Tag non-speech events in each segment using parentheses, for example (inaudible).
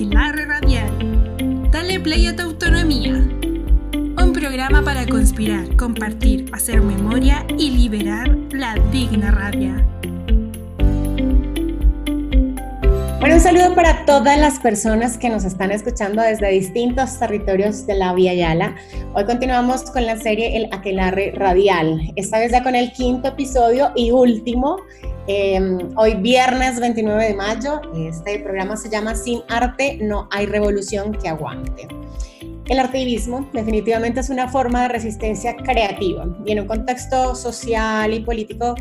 Aquelarre Radial. Dale play a tu autonomía. Un programa para conspirar, compartir, hacer memoria y liberar la digna rabia. Bueno, un saludo para todas las personas que nos están escuchando desde distintos territorios de la Vía Yala. Hoy continuamos con la serie El Aquelarre Radial, esta vez ya con el quinto episodio y último. Em, hoy viernes 29 de mayo, este programa se llama Sin arte no hay revolución que aguante. El artivismo definitivamente es una forma de resistencia creativa y en un contexto social y político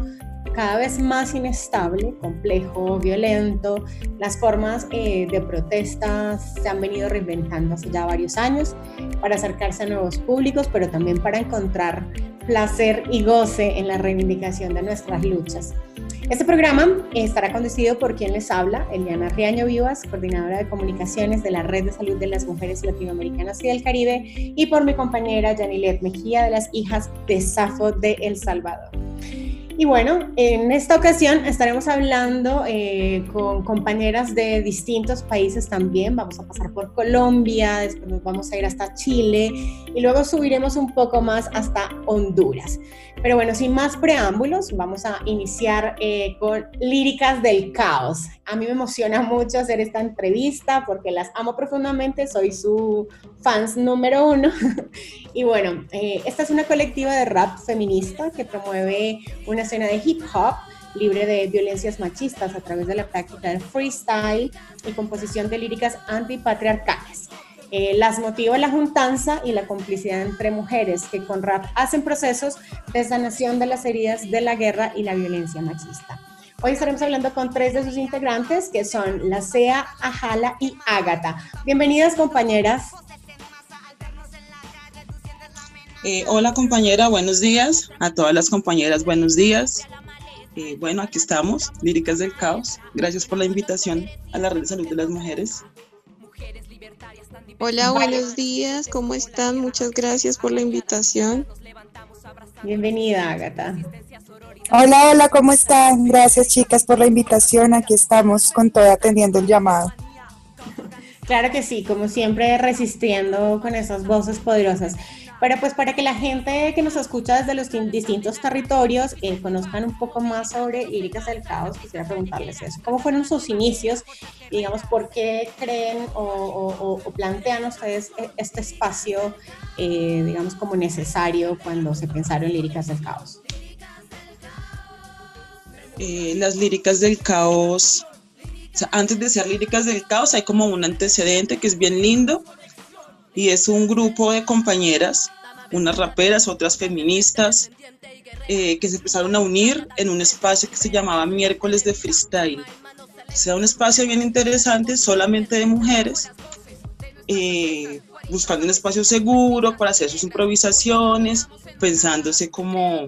cada vez más inestable, complejo, violento. Las formas eh, de protestas se han venido reinventando hace ya varios años para acercarse a nuevos públicos, pero también para encontrar placer y goce en la reivindicación de nuestras luchas. Este programa estará conducido por quien les habla, Eliana Riaño Vivas, coordinadora de comunicaciones de la Red de Salud de las Mujeres Latinoamericanas y del Caribe, y por mi compañera Janilet Mejía de las Hijas de Safo de El Salvador. Y bueno, en esta ocasión estaremos hablando eh, con compañeras de distintos países también. Vamos a pasar por Colombia, después nos vamos a ir hasta Chile y luego subiremos un poco más hasta Honduras. Pero bueno, sin más preámbulos, vamos a iniciar eh, con Líricas del Caos. A mí me emociona mucho hacer esta entrevista porque las amo profundamente, soy su fans número uno. (laughs) y bueno, eh, esta es una colectiva de rap feminista que promueve una escena de hip hop libre de violencias machistas a través de la práctica del freestyle y composición de líricas antipatriarcales. Eh, las motiva la juntanza y la complicidad entre mujeres que con rap hacen procesos de sanación de las heridas de la guerra y la violencia machista. Hoy estaremos hablando con tres de sus integrantes que son la Sea, Ajala y Ágata. Bienvenidas compañeras. Eh, hola compañera, buenos días. A todas las compañeras, buenos días. Eh, bueno, aquí estamos, Líricas del Caos. Gracias por la invitación a la Red de Salud de las Mujeres. Hola, buenos días, ¿cómo están? Muchas gracias por la invitación. Bienvenida, Agatha. Hola, hola, ¿cómo están? Gracias, chicas, por la invitación. Aquí estamos con todo atendiendo el llamado. Claro que sí, como siempre, resistiendo con esas voces poderosas. Pero pues para que la gente que nos escucha desde los distintos territorios eh, conozcan un poco más sobre Líricas del Caos, quisiera preguntarles eso. ¿Cómo fueron sus inicios? digamos, ¿por qué creen o, plantean ustedes e, este espacio, eh, digamos, como necesario cuando se pensaron en Líricas del Caos? Eh, las Líricas del Caos, antes de ser Líricas del Caos hay como un antecedente que es bien lindo y es un grupo de compañeras, unas raperas, otras feministas, eh, que se empezaron a unir en un espacio que se llamaba Miércoles de Freestyle. O sea, un espacio bien interesante, solamente de mujeres, eh, buscando un espacio seguro para hacer sus improvisaciones, pensándose como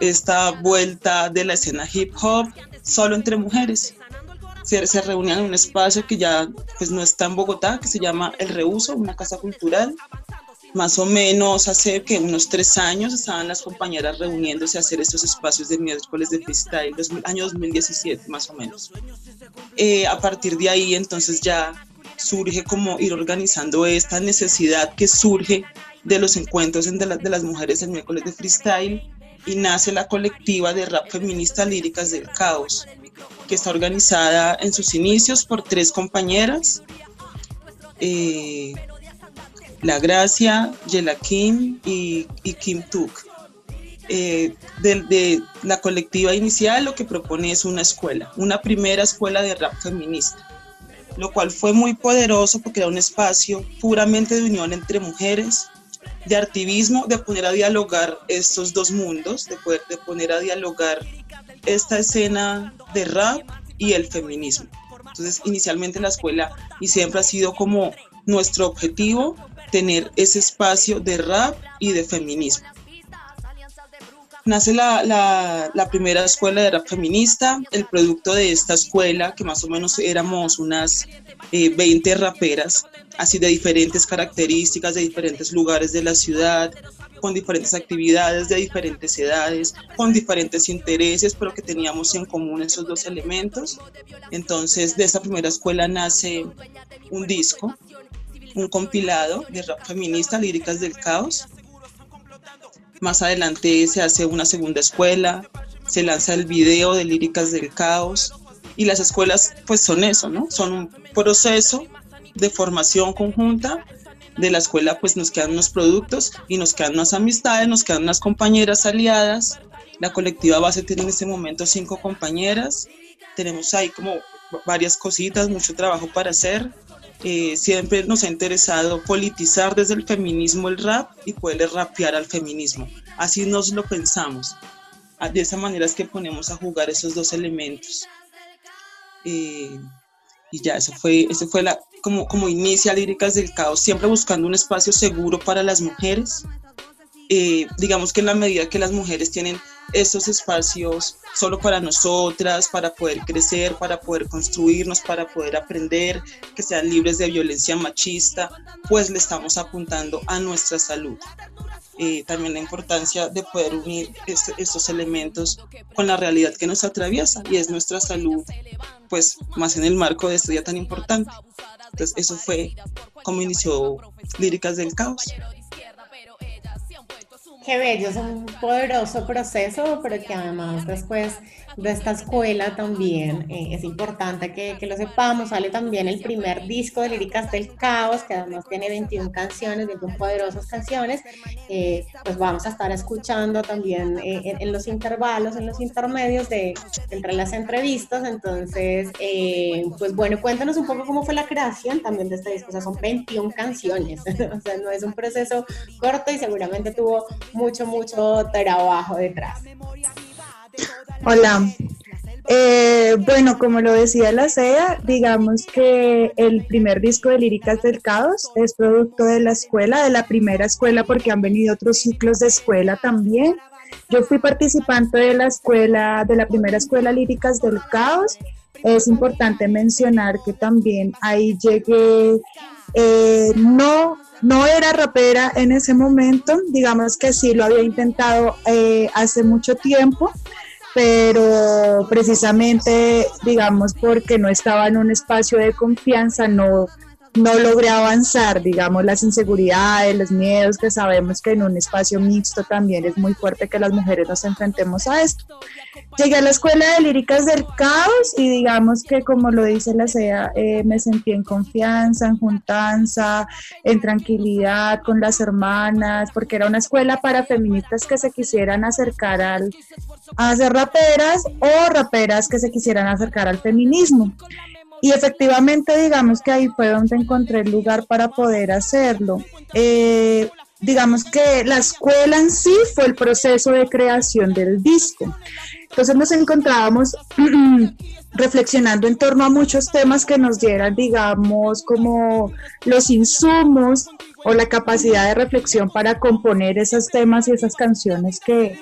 esta vuelta de la escena hip hop solo entre mujeres se, reunían en un espacio que ya pues no está en Bogotá, que se llama El Reuso, una casa cultural. Más o menos hace que unos tres años estaban las compañeras reuniéndose a hacer estos espacios de miércoles de freestyle, los, año 2017 más o menos. Eh, a partir de ahí entonces ya surge como ir organizando esta necesidad que surge de los encuentros de, de las mujeres en miércoles de freestyle y nace la colectiva de rap feminista Líricas del Caos, que está organizada en sus inicios por tres compañeras, eh, La Gracia, Yela Kim y, Kim Tuk. Eh, de, la colectiva inicial lo que propone es una escuela, una primera escuela de rap feminista, lo cual fue muy poderoso porque era un espacio puramente de unión entre mujeres, de activismo, de poner a dialogar estos dos mundos, de, poder, de poner a dialogar esta escena de rap y el feminismo. Entonces, inicialmente en la escuela y siempre ha sido como nuestro objetivo tener ese espacio de rap y de feminismo. nace la, primera escuela de rap feminista, el producto de esta escuela, que más o menos éramos unas 20 eh, raperas, así de diferentes características, de diferentes lugares de la ciudad, con diferentes actividades, de diferentes edades, con diferentes intereses, pero que teníamos en común esos dos elementos. Entonces, de esta primera escuela nace un disco, un compilado de rap feminista, líricas del caos, más adelante se hace una segunda escuela, se lanza el video de Líricas del Caos y las escuelas pues son eso, ¿no? Son un proceso de formación conjunta. De la escuela pues nos quedan unos productos y nos quedan unas amistades, nos quedan unas compañeras aliadas. La colectiva base tiene en este momento cinco compañeras. Tenemos ahí como varias cositas, mucho trabajo para hacer. Eh, siempre nos ha interesado politizar desde el feminismo el rap y poderle rapear al feminismo. Así nos lo pensamos. Ah, de esa manera es que ponemos a jugar esos dos elementos. Eh, y ya, eso fue, eso fue la, como, como inicia Líricas del Caos, siempre buscando un espacio seguro para las mujeres. Eh, digamos que en la medida que las mujeres tienen estos espacios solo para nosotras, para poder crecer, para poder construirnos, para poder aprender, que sean libres de violencia machista, pues le estamos apuntando a nuestra salud. Eh, también la importancia de poder unir estos elementos con la realidad que nos atraviesa y es nuestra salud, pues más en el marco de este día tan importante. Entonces eso fue como inició Líricas del Caos. Qué bello, es un poderoso proceso, pero que además después de esta escuela también eh, es importante que, que, lo sepamos. Sale también el primer disco de Líricas del Caos, que además tiene 21 canciones, 21 poderosas canciones. Eh, pues vamos a estar escuchando también eh, en, los intervalos, en los intermedios de entre las entrevistas. Entonces, pues bueno, cuéntanos un poco cómo fue la creación también de este disco. O sea, son 21 canciones, (laughs) o sea, no es un proceso corto y seguramente tuvo mucho, mucho trabajo detrás. Hola. Eh, bueno, como lo decía la SEA, digamos que el primer disco de Líricas del Caos es producto de la escuela, de la primera escuela, porque han venido otros ciclos de escuela también. Yo fui participante de la escuela, de la primera escuela Líricas del Caos. Es importante mencionar que también ahí llegué, eh, no no era rapera en ese momento, digamos que sí lo había intentado eh, hace mucho tiempo, pero precisamente, digamos, porque no estaba en un espacio de confianza, no, no logré avanzar, digamos, las inseguridades, los miedos que sabemos que en un espacio mixto también es muy fuerte que las mujeres nos enfrentemos a esto. Llegué a la escuela de líricas del caos y digamos que como lo dice la SEA, eh, me sentí en confianza, en juntanza, en tranquilidad con las hermanas, porque era una escuela para feministas que se quisieran acercar al, a ser raperas o raperas que se quisieran acercar al feminismo. Y efectivamente, digamos que ahí fue donde encontré el lugar para poder hacerlo. Eh, digamos que la escuela en sí fue el proceso de creación del disco. Entonces nos encontrábamos (clears throat) reflexionando en torno a muchos temas que nos dieran, digamos, como los insumos o la capacidad de reflexión para componer esos temas y esas canciones que,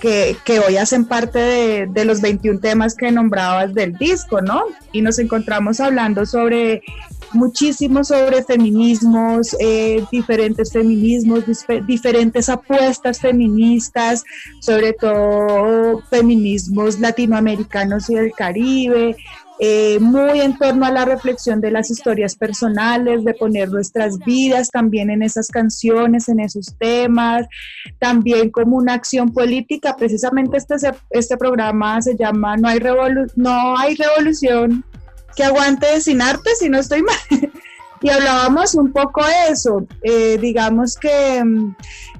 que, hoy hacen parte de, los 21 temas que nombrabas del disco, ¿no? Y nos encontramos hablando sobre muchísimo sobre feminismos, eh, diferentes feminismos, diferentes apuestas feministas, sobre todo feminismos latinoamericanos y del Caribe, eh, muy en torno a la reflexión de las historias personales, de poner nuestras vidas también en esas canciones, en esos temas, también como una acción política. Precisamente este, este programa se llama No hay, no hay revolución que aguante sin arte, si no estoy mal. (laughs) y hablábamos un poco de eso. Eh, digamos que mm,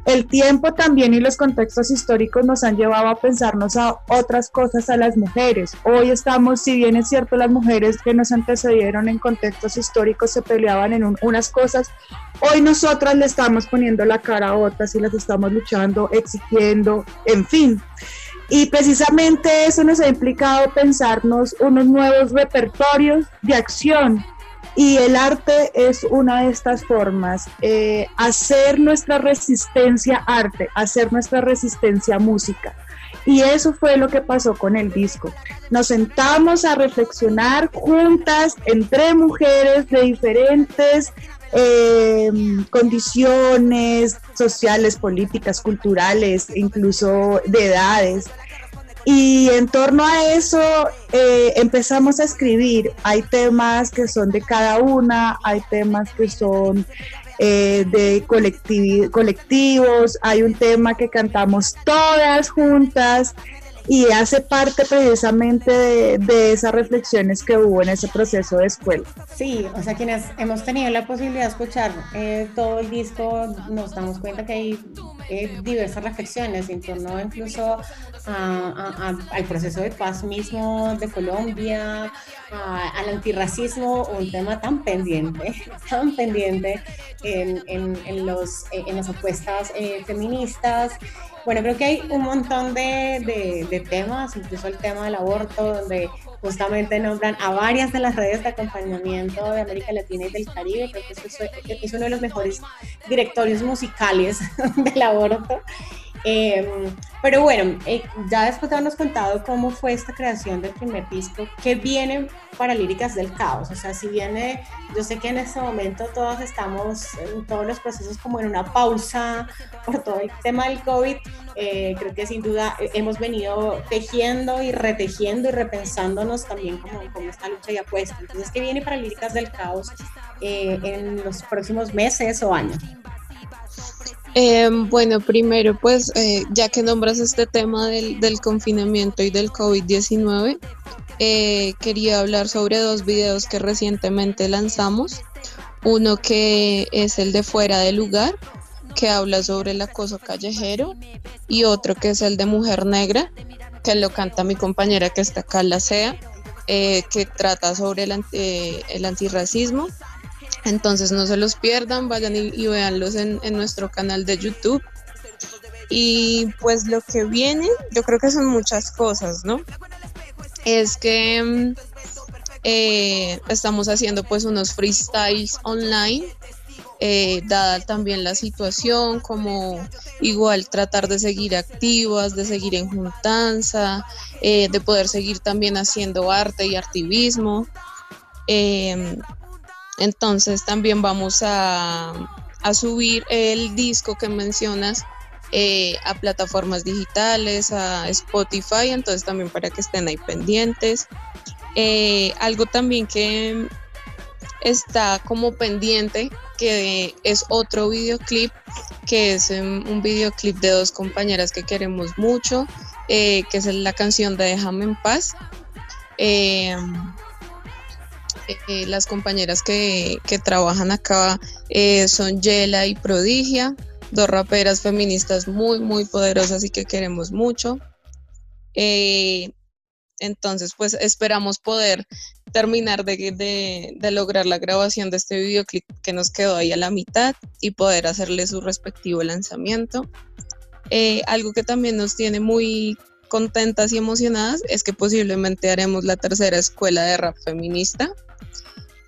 el tiempo también y los contextos históricos nos han llevado a pensarnos a otras cosas a las mujeres. Hoy estamos, si bien es cierto, las mujeres que nos antecedieron en contextos históricos se peleaban en unas cosas, hoy nosotras le estamos poniendo la cara a otras y las estamos luchando, exigiendo, en fin. Y precisamente eso nos ha implicado pensarnos unos nuevos repertorios de acción y el arte es una de estas formas, eh, hacer nuestra resistencia arte, hacer nuestra resistencia música. Y eso fue lo que pasó con el disco. Nos sentamos a reflexionar juntas entre mujeres de diferentes eh, condiciones sociales, políticas, culturales, incluso de edades. Y en torno a eso eh, empezamos a escribir. Hay temas que son de cada una, hay temas que son eh, de colectivos, hay un tema que cantamos todas juntas y hace parte precisamente de, esas reflexiones que hubo en ese proceso de escuela. Sí, o sea, quienes hemos tenido la posibilidad de escuchar eh, todo el disco, nos damos cuenta que hay eh, diversas reflexiones en torno incluso al proceso de paz mismo de Colombia, al antirracismo, un tema tan pendiente, (laughs) tan pendiente en, en, los, en las apuestas eh, feministas bueno, creo que hay un montón de, de, temas, incluso el tema del aborto, donde justamente nombran a varias de las redes de acompañamiento de América Latina y del Caribe. Creo que eso es uno de los mejores directorios musicales (laughs) del aborto. Em, pero bueno, eh, ya después de habernos contado cómo fue esta creación del primer disco, ¿qué viene para Líricas del Caos? O sea, si viene, yo sé que en este momento todos estamos en todos los procesos como en una pausa por todo el tema del COVID, eh, creo que sin duda hemos venido tejiendo y retejiendo y repensándonos también como, como esta lucha y apuesta. Entonces, ¿qué viene para Líricas del Caos eh, en los próximos meses o años? Em, bueno, primero, pues eh, ya que nombras este tema del, confinamiento y del COVID-19, eh, quería hablar sobre dos videos que recientemente lanzamos. Uno que es el de Fuera de Lugar, que habla sobre el acoso callejero, y otro que es el de Mujer Negra, que lo canta mi compañera que está acá, la SEA, eh, que trata sobre el, el antirracismo entonces no se los pierdan, vayan y, véanlos en, nuestro canal de YouTube. Y pues lo que viene, yo creo que son muchas cosas, ¿no? Es que mm, eh, estamos haciendo pues unos freestyles online, eh, dada también la situación, como igual tratar de seguir activas, de seguir en juntanza, eh, de poder seguir también haciendo arte y activismo. Entonces también vamos a, subir el disco que mencionas eh, a plataformas digitales, a Spotify, entonces también para que estén ahí pendientes. Eh, algo también que está como pendiente, que es otro videoclip, que es um, un videoclip de dos compañeras que queremos mucho, eh, que es la canción de Déjame en paz. Eh, las compañeras que, trabajan acá eh, son Yela y Prodigia, dos raperas feministas muy, muy poderosas y que queremos mucho. Eh, entonces, pues esperamos poder terminar de, lograr la grabación de este videoclip que nos quedó ahí a la mitad y poder hacerle su respectivo lanzamiento. algo que también nos tiene muy contentas y emocionadas es que posiblemente haremos la tercera escuela de rap feminista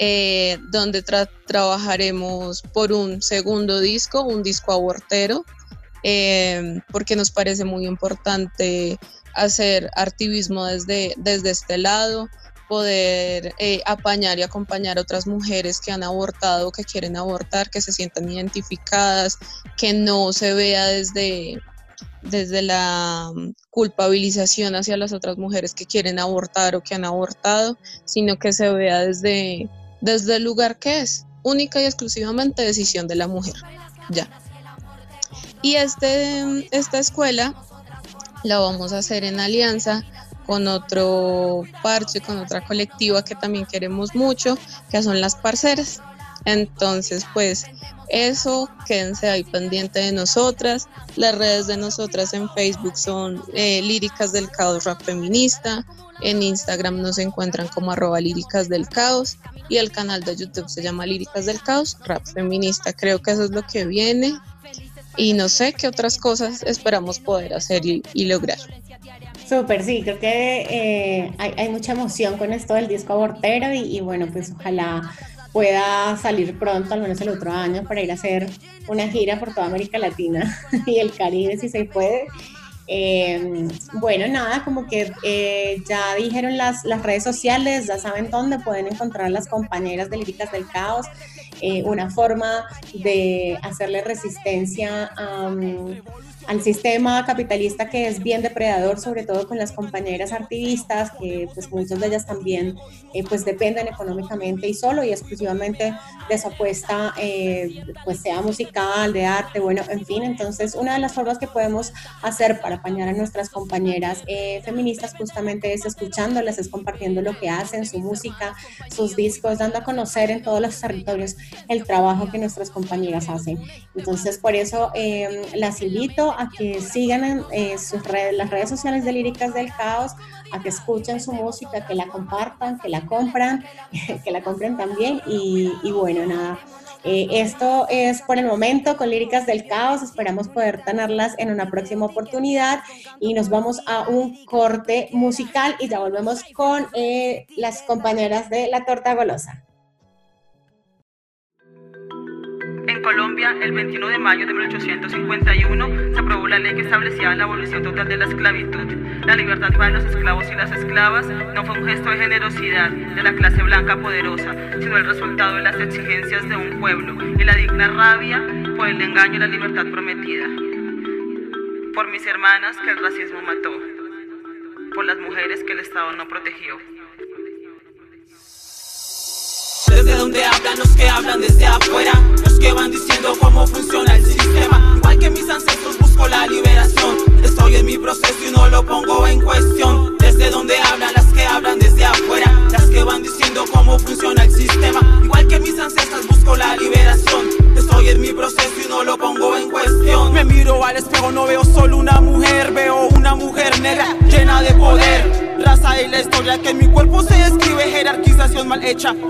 eh, donde trabajaremos por un segundo disco, un disco abortero, eh, porque nos parece muy importante hacer activismo desde, desde este lado, poder eh, apañar y acompañar a otras mujeres que han abortado, que quieren abortar, que se sientan identificadas, que no se vea desde, desde la mm, culpabilización hacia las otras mujeres que quieren abortar o que han abortado, sino que se vea desde desde el lugar que es, única y exclusivamente decisión de la mujer. Ya. Y este, esta escuela la vamos a hacer en alianza con otro parche, con otra colectiva que también queremos mucho, que son las parceras. Entonces, pues eso, quédense ahí pendiente de nosotras. Las redes de nosotras en Facebook son eh, Líricas del Caos Rap Feminista. En Instagram nos encuentran como arroba Líricas del Caos. Y el canal de YouTube se llama Líricas del Caos Rap Feminista. Creo que eso es lo que viene. Y no sé qué otras cosas esperamos poder hacer y, lograr. Súper, sí, creo que eh, hay, mucha emoción con esto del disco abortero y, y bueno, pues ojalá pueda salir pronto, al menos el otro año, para ir a hacer una gira por toda América Latina (laughs) y el Caribe, si se puede. Em, bueno, nada, como que eh, ya dijeron las, las redes sociales, ya saben dónde pueden encontrar las compañeras de Líricas del Caos, eh, una forma de hacerle resistencia a al sistema capitalista que es bien depredador, sobre todo con las compañeras artivistas, que pues muchas de ellas también eh, pues dependen económicamente y solo y exclusivamente de su apuesta, eh, pues sea musical, de arte, bueno, en fin, entonces una de las formas que podemos hacer para apañar a nuestras compañeras eh, feministas justamente es escuchándolas, es compartiendo lo que hacen, su música, sus discos, dando a conocer en todos los territorios el trabajo que nuestras compañeras hacen. Entonces, por eso las invito a que sigan en eh, sus redes, las redes sociales de Líricas del Caos, a que escuchen su música, que la compartan, que la compran, (laughs) que la compren también y, bueno, nada. Eh, esto es por el momento con Líricas del Caos. Esperamos poder tenerlas en una próxima oportunidad y nos vamos a un corte musical y ya volvemos con eh, las compañeras de La Torta Golosa. En Colombia, el 21 de mayo de 1851, se aprobó la ley que establecía la abolición total de la esclavitud. La libertad para los esclavos y las esclavas no fue un gesto de generosidad de la clase blanca poderosa, sino el resultado de las exigencias de un pueblo y la digna rabia por el engaño y la libertad prometida. Por mis hermanas que el racismo mató, por las mujeres que el Estado no protegió. Desde donde hablan los que hablan desde afuera Los que van diciendo cómo funciona el sistema. Igual que mis ancestros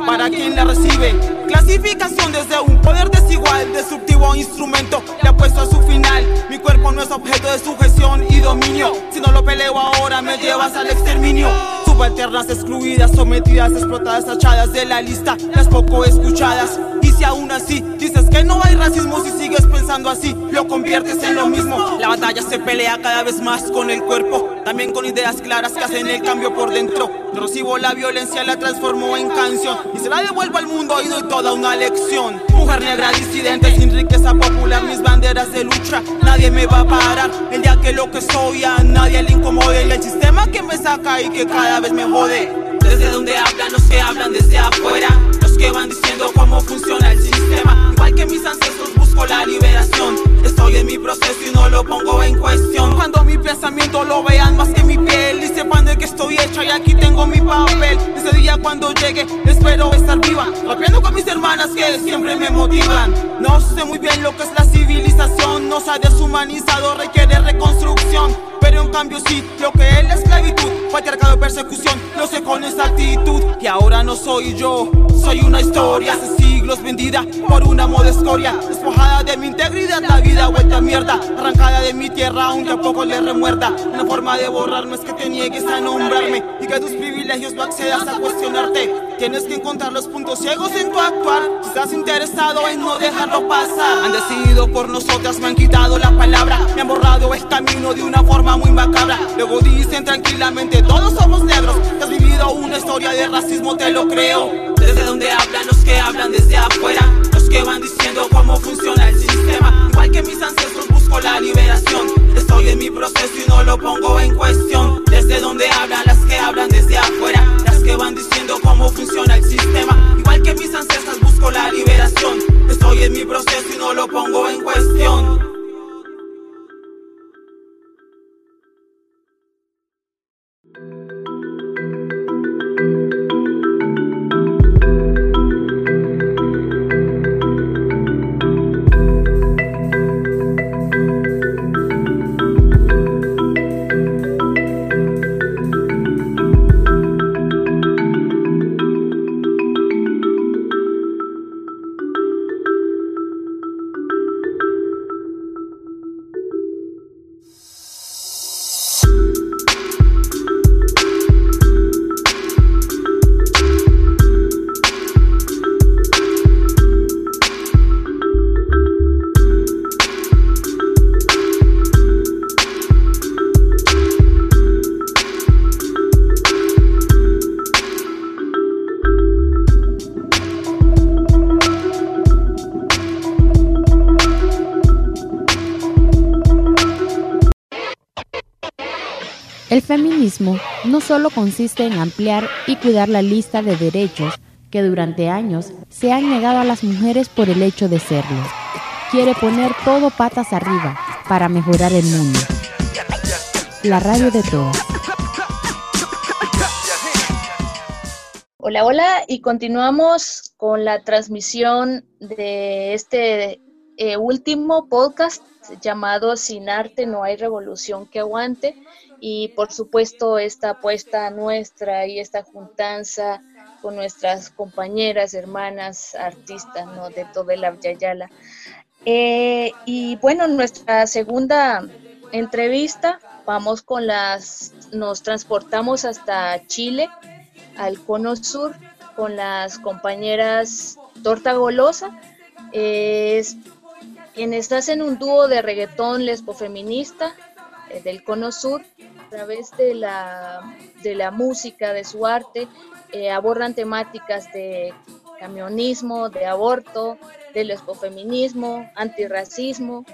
para quien la recibe. Clasificación desde un poder desigual destructivo instrumento le apuesto a su final. Mi cuerpo no es objeto de sujeción y dominio. Si no lo peleo ahora me llevas al exterminio. Subalternas excluidas sometidas explotadas tachadas de la lista las poco escuchadas. Y si aún así dices que no hay racismo si sigues así lo conviertes en lo mismo la batalla se pelea cada vez más con el cuerpo también con ideas claras que hacen el cambio por dentro. Recibo la violencia, la transformo en canción y se la devuelvo al mundo y doy toda una lección. Mujer negra disidente sin riqueza popular, mis banderas de lucha, nadie me va a parar. El día que lo que soy a nadie le incomode y el sistema que me saca y que cada vez me jode. Desde donde hablan los que hablan desde afuera, los que van diciendo cómo funciona el sistema, igual que mis ancestros busco la liberación. Estoy en mi proceso y no lo pongo en cuestión. Cuando mi pensamiento lo vean más que mi piel y sepan de que estoy hecha y aquí tengo mi papel. Ese día cuando llegue espero estar viva, rapeando con mis hermanas que siempre me motivan. No sé muy bien lo que es la civilización, no se ha deshumanizado, requiere reconstrucción. Pero en cambio sí, lo que es la esclavitud, patriarcado de persecución, lo sé con exactitud. Y ahora no soy yo, soy una historia hace siglos vendida por una moda escoria, despojada de mi integridad, la vida vuelta a mierda, arrancada de mi tierra, aunque a poco le remuerda. Una forma de borrarme es que te niegues a nombrarme y que tus privilegios no accedas a cuestionarte. Tienes que encontrar los puntos ciegos en tu actuar, si estás interesado en no dejarlo pasar. Han decidido por nosotras, me han quitado la palabra, me han borrado el camino de una forma muy macabra. Luego dicen tranquilamente, todos somos negros, has vivido una historia de racismo, te lo creo. Desde donde hablan los que hablan desde afuera, que van diciendo cómo funciona el sistema. Igual que mis ancestros busco la liberación. Estoy en mi proceso y no lo pongo en cuestión. Desde donde hablan las que hablan desde afuera, las que van diciendo cómo funciona el sistema. Igual que mis ancestros busco la liberación. Estoy en mi proceso y no lo pongo en cuestión. No solo consiste en ampliar y cuidar la lista de derechos que durante años se han negado a las mujeres por el hecho de serlo. Quiere poner todo patas arriba para mejorar el mundo. La radio de todos. Hola, hola, y continuamos con la transmisión de este eh, último podcast llamado Sin arte no hay revolución que aguante y por supuesto esta apuesta nuestra y esta juntanza con nuestras compañeras, hermanas, artistas ¿no? de todo el Abyayala. Eh, y bueno, nuestra segunda entrevista, vamos con las, nos transportamos hasta Chile, al Cono Sur, con las compañeras Torta Golosa, es, quienes hacen un dúo de reggaetón lesbofeminista eh, del Cono Sur, través de la, de la música, de su arte, eh, abordan temáticas de camionismo, de aborto, de lesbofeminismo, antirracismo.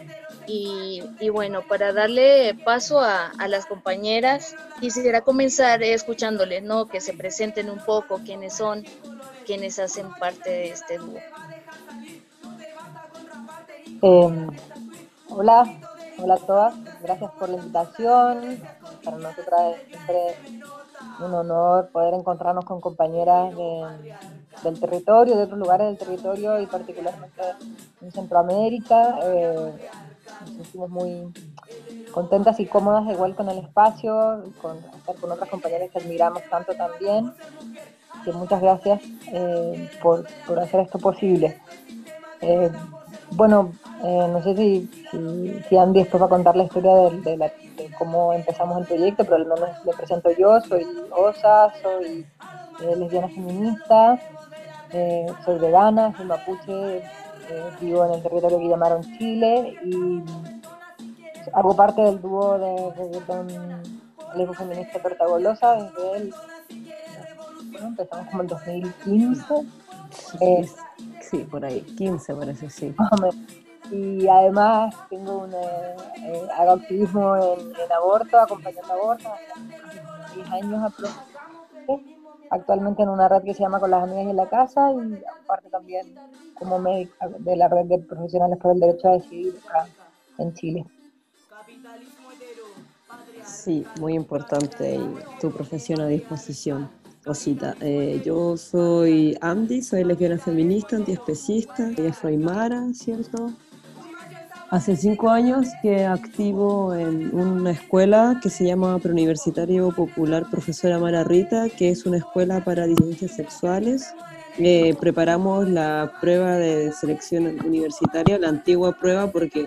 Y, y bueno, para darle paso a, a, las compañeras, quisiera comenzar escuchándoles, ¿no? Que se presenten un poco quiénes son, quienes hacen parte de este dúo. Eh, hola, hola a todas, gracias por la invitación. Para nosotras es siempre un honor poder encontrarnos con compañeras de, del territorio, de otros lugares del territorio y particularmente en Centroamérica. Eh, nos sentimos muy contentas y cómodas igual con el espacio, con estar con otras compañeras que admiramos tanto también. Que muchas gracias eh, por, por, hacer esto posible. Eh, bueno, eh, no sé si, si, si, Andy después va a contar la historia de, de, la, de, cómo empezamos el proyecto, pero al menos le presento yo, soy Osa, soy eh, lesbiana feminista, eh, soy vegana, soy mapuche, vivo en el territorio que llamaron Chile y hago parte del dúo de reggaetón lesbo feminista Tortagolosa desde el, bueno, empezamos como el 2015. Sí, sí, por ahí, 15 parece, sí. Y además tengo una, eh, hago activismo en, en, aborto, acompañando aborto, hace 10 años aproximadamente. Actualmente en una red que se llama Con las Amigas en la Casa y aparte también como médica de la red de profesionales por el derecho a decidir acá en Chile. Sí, muy importante tu profesión a disposición. Rosita, eh, yo soy Andy, soy lesbiana feminista, antiespecista, ella es Aymara, ¿cierto? Hace cinco años que activo en una escuela que se llama Preuniversitario Popular Profesora Mara Rita, que es una escuela para disidencias sexuales. Eh, preparamos la prueba de selección universitaria, la antigua prueba, porque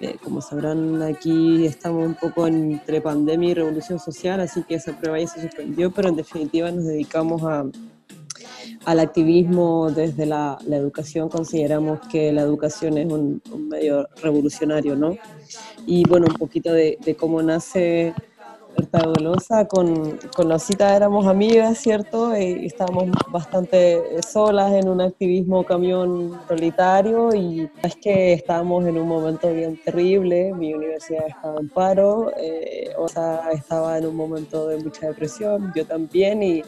eh, como sabrán, aquí estamos un poco entre pandemia y revolución social, así que esa prueba ya se suspendió, pero en definitiva nos dedicamos a, al activismo desde la, la, educación. Consideramos que la educación es un, un, medio revolucionario, ¿no? Y bueno, un poquito de, de cómo nace Golosa, con, con Osita éramos amigas, ¿cierto? Y estábamos bastante solas en un activismo camión solitario y es que estábamos en un momento bien terrible, mi universidad estaba en paro, eh, Osa estaba en un momento de mucha depresión, yo también y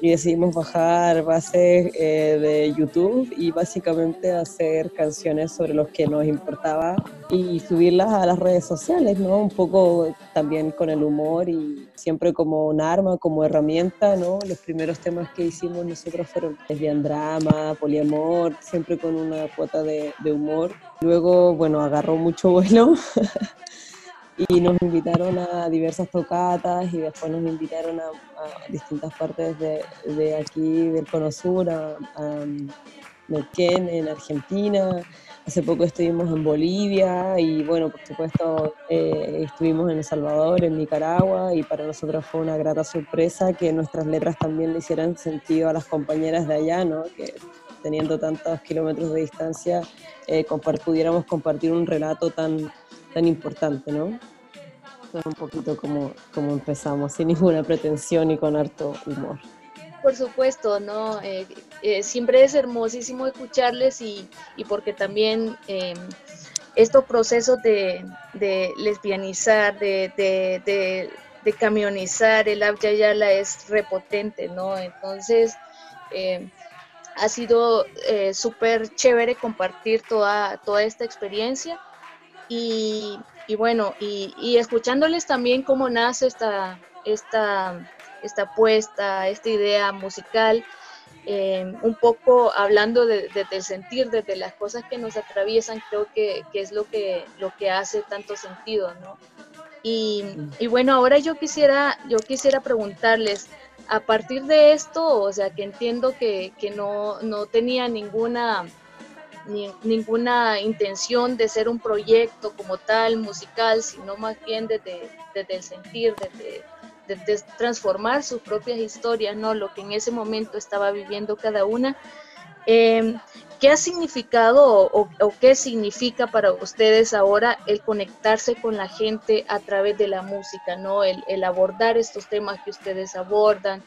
y decidimos bajar bases eh, de YouTube y básicamente hacer canciones sobre los que nos importaba y subirlas a las redes sociales, ¿no? Un poco también con el humor y siempre como un arma, como herramienta, ¿no? Los primeros temas que hicimos nosotros fueron lesbian drama, poliamor, siempre con una cuota de, de humor. Luego, bueno, agarró mucho vuelo. (laughs) y nos invitaron a diversas tocatas y después nos invitaron a, a distintas partes de, de, aquí del Cono Sur, a, a Neuquén, en Argentina. Hace poco estuvimos en Bolivia y bueno, por supuesto eh, estuvimos en El Salvador, en Nicaragua y para nosotros fue una grata sorpresa que nuestras letras también le hicieran sentido a las compañeras de allá, ¿no? Que teniendo tantos kilómetros de distancia eh, compart pudiéramos compartir un relato tan tan importante, ¿no? Es un poquito como, como empezamos, sin ninguna pretensión y con harto humor. Por supuesto, ¿no? Eh, eh, siempre es hermosísimo escucharles y, y porque también eh, estos procesos de, de lesbianizar, de, de, de, camionizar el Abya Yala es repotente, ¿no? Entonces, eh, ha sido eh, súper chévere compartir toda, toda esta experiencia y, bueno, y, escuchándoles también cómo nace esta, esta, esta apuesta, esta idea musical, eh, un poco hablando desde el sentir, desde las cosas que nos atraviesan, creo que, es lo que, lo que hace tanto sentido, ¿no? Y, y, bueno, ahora yo quisiera, yo quisiera preguntarles, a partir de esto, o sea, que entiendo que, no, tenía ninguna, ninguna intención de ser un proyecto como tal, musical, sino más bien desde, el sentir, desde, transformar sus propias historias, ¿no? Lo que en ese momento estaba viviendo cada una. Em, ¿Qué ha significado o, qué significa para ustedes ahora el conectarse con la gente a través de la música, ¿no? El, abordar estos temas que ustedes abordan,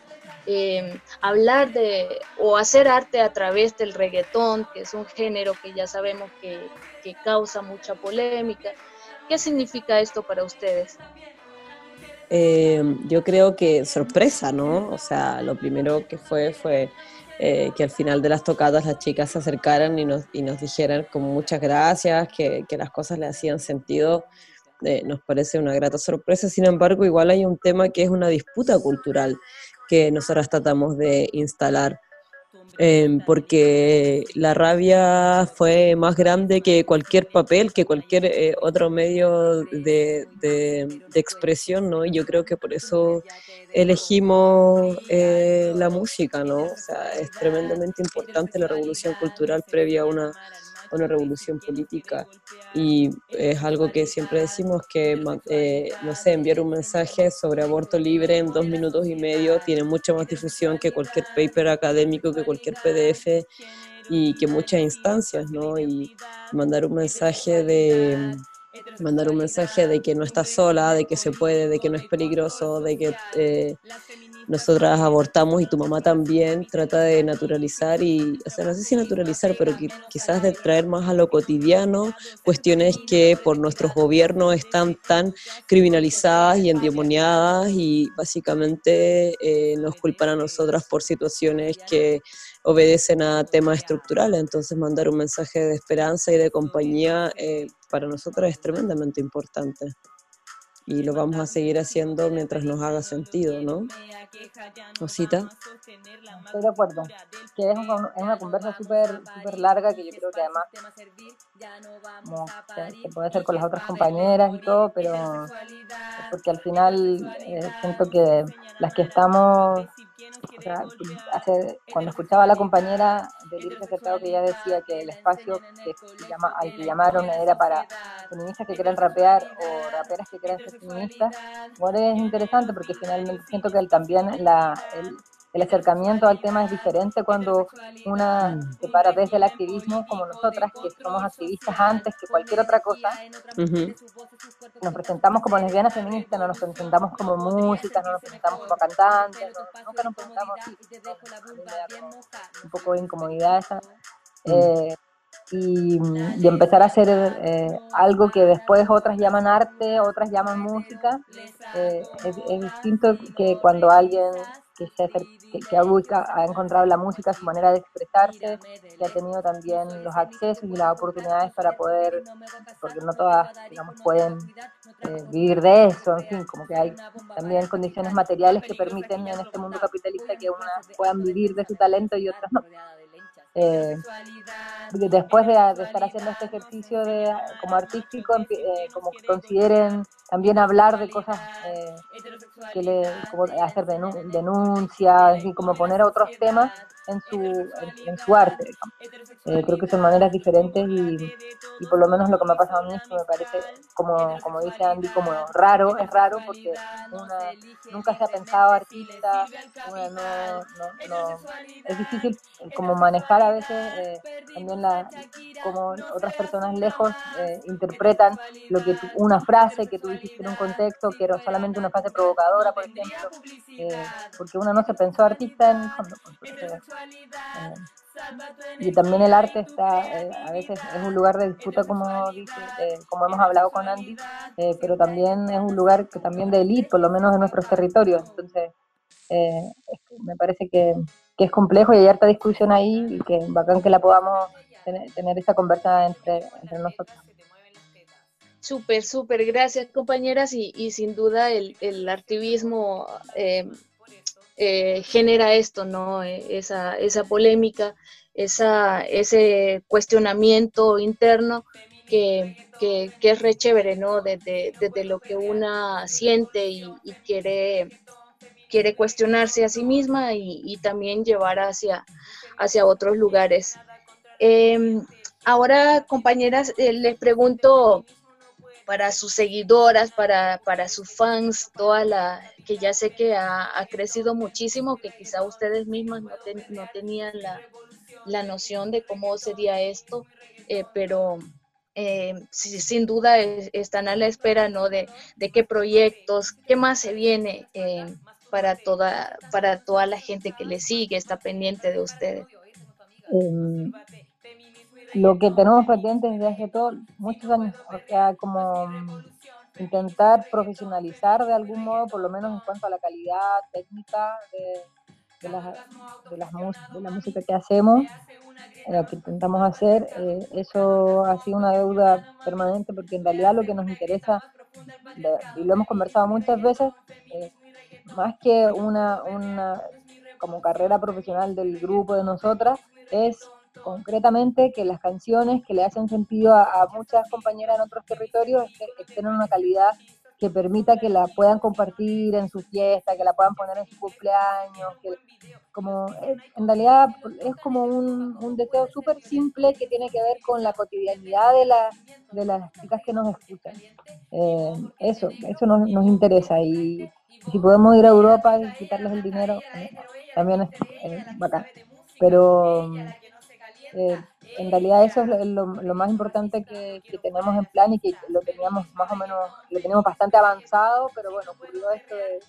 em, hablar de o hacer arte a través del reggaetón, que es un género que ya sabemos que, que causa mucha polémica. ¿Qué significa esto para ustedes? Em, yo creo que sorpresa, ¿no? O sea, lo primero que fue fue eh, que al final de las tocadas las chicas se acercaran y nos, y nos dijeran como muchas gracias, que, que las cosas le hacían sentido, eh, nos parece una grata sorpresa. Sin embargo, igual hay un tema que es una disputa cultural que nosotras tratamos de instalar Em, porque la rabia fue más grande que cualquier papel, que cualquier eh, otro medio de, de, expresión, ¿no? Y yo creo que por eso elegimos eh, la música, ¿no? O sea, es tremendamente importante la revolución cultural previa a una una revolución política y es algo que siempre decimos que, eh, no sé, enviar un mensaje sobre aborto libre en dos minutos y medio tiene mucha más difusión que cualquier paper académico, que cualquier PDF y que muchas instancias, ¿no? Y mandar un mensaje de mandar un mensaje de que no estás sola, de que se puede, de que no es peligroso, de que eh, nosotras abortamos y tu mamá también trata de naturalizar y, o sea, no sé si naturalizar, pero quizás de traer más a lo cotidiano cuestiones que por nuestros gobiernos están tan criminalizadas y endemoniadas y básicamente eh, nos culpan a nosotras por situaciones que obedecen a temas estructurales. Entonces mandar un mensaje de esperanza y de compañía eh, para nosotras es tremendamente importante y lo vamos a seguir haciendo mientras nos haga sentido, ¿no? Osita. Estoy de acuerdo, que es, una conversa súper super larga que yo creo que además se, puede hacer con las otras compañeras y todo, pero porque al final eh, siento que las que estamos o sea, cuando escuchaba a la compañera del Irse Acertado que ella decía que el espacio que llama, al que llamaron era para feministas que quieran rapear o raperas que quieran ser feministas, bueno, es interesante porque finalmente siento que también la, el, el acercamiento al tema es diferente cuando una se para desde el activismo, como nosotras, que somos activistas antes que cualquier otra cosa. Nos presentamos como lesbianas feministas, no nos presentamos como músicas, no nos presentamos como cantantes, nunca nos presentamos así. Un poco de incomodidad esa. Mm. Eh, y, empezar a hacer eh, algo que después otras llaman arte, otras llaman música. Eh, es, distinto que cuando alguien que, se que, ha, encontrado la música su manera de expresarse, que ha tenido también los accesos y las oportunidades para poder, porque no todas, digamos, pueden eh, vivir de eso, en fin, como que hay también condiciones materiales que permiten en este mundo capitalista que unas puedan vivir de su talento y otras no. Eh, después de, estar haciendo este ejercicio de, como artístico, eh, como consideren también hablar de cosas eh, que le, como hacer denuncias, y como poner otros temas en su, en, su arte. Eh, creo que son maneras diferentes y, por lo menos lo que me ha pasado a mí es que me parece, como, como dice Andy, como raro, es raro porque una nunca se ha pensado artista, una no, no, no, es difícil como manejar a veces eh, también la, como otras personas lejos eh, interpretan lo que una frase que tú dijiste en un contexto, que era solamente una frase provocadora, por ejemplo, porque uno no se pensó artista en eh, y también el arte está, eh, a veces es un lugar de disputa, como dice, eh, como hemos hablado con Andy, eh, pero también es un lugar que también de élite, por lo menos en nuestros territorios. Entonces, me parece que, que, es complejo y hay harta discusión ahí y que bacán que la podamos tener, tener esa conversa entre, entre nosotros. Súper, súper, gracias compañeras y, y sin duda el, el activismo eh, genera esto, ¿no? Eh, esa, esa polémica, esa, ese cuestionamiento interno que, que, es re chévere, ¿no? Desde, desde, lo que una siente y, quiere, quiere cuestionarse a sí misma y, también llevar hacia, hacia otros lugares. Em, ahora, compañeras, eh, les pregunto para sus seguidoras, para, para sus fans, toda la, que ya sé que ha, crecido muchísimo, que quizá ustedes mismas no, no tenían la, la, noción de cómo sería esto, eh, pero eh, sin duda están a la espera ¿no? de, de, qué proyectos, qué más se viene eh, para, toda, para toda la gente que le sigue, está pendiente de ustedes. Em, lo que tenemos pendiente desde hace todo, muchos años, sea, como intentar profesionalizar de algún modo, por lo menos en cuanto a la calidad técnica de, las, de, las, de la música que hacemos, lo que intentamos hacer. Eh, eso ha sido una deuda permanente porque en realidad lo que nos interesa, y lo hemos conversado muchas veces, eh, más que una, una como carrera profesional del grupo de nosotras, es concretamente que las canciones que le hacen sentido a, muchas compañeras en otros territorios estén en una calidad que permita que la puedan compartir en su fiesta, que la puedan poner en su cumpleaños, que como en realidad es como un, un deseo súper simple que tiene que ver con la cotidianidad de, la, de las chicas que nos escuchan. Eh, eso, eso nos, nos interesa y, si podemos ir a Europa y quitarles el dinero, eh, también es bacán. Pero eh, en realidad eso es lo, más importante que, tenemos en plan y que lo teníamos más o menos, lo teníamos bastante avanzado, pero bueno, ocurrió esto de,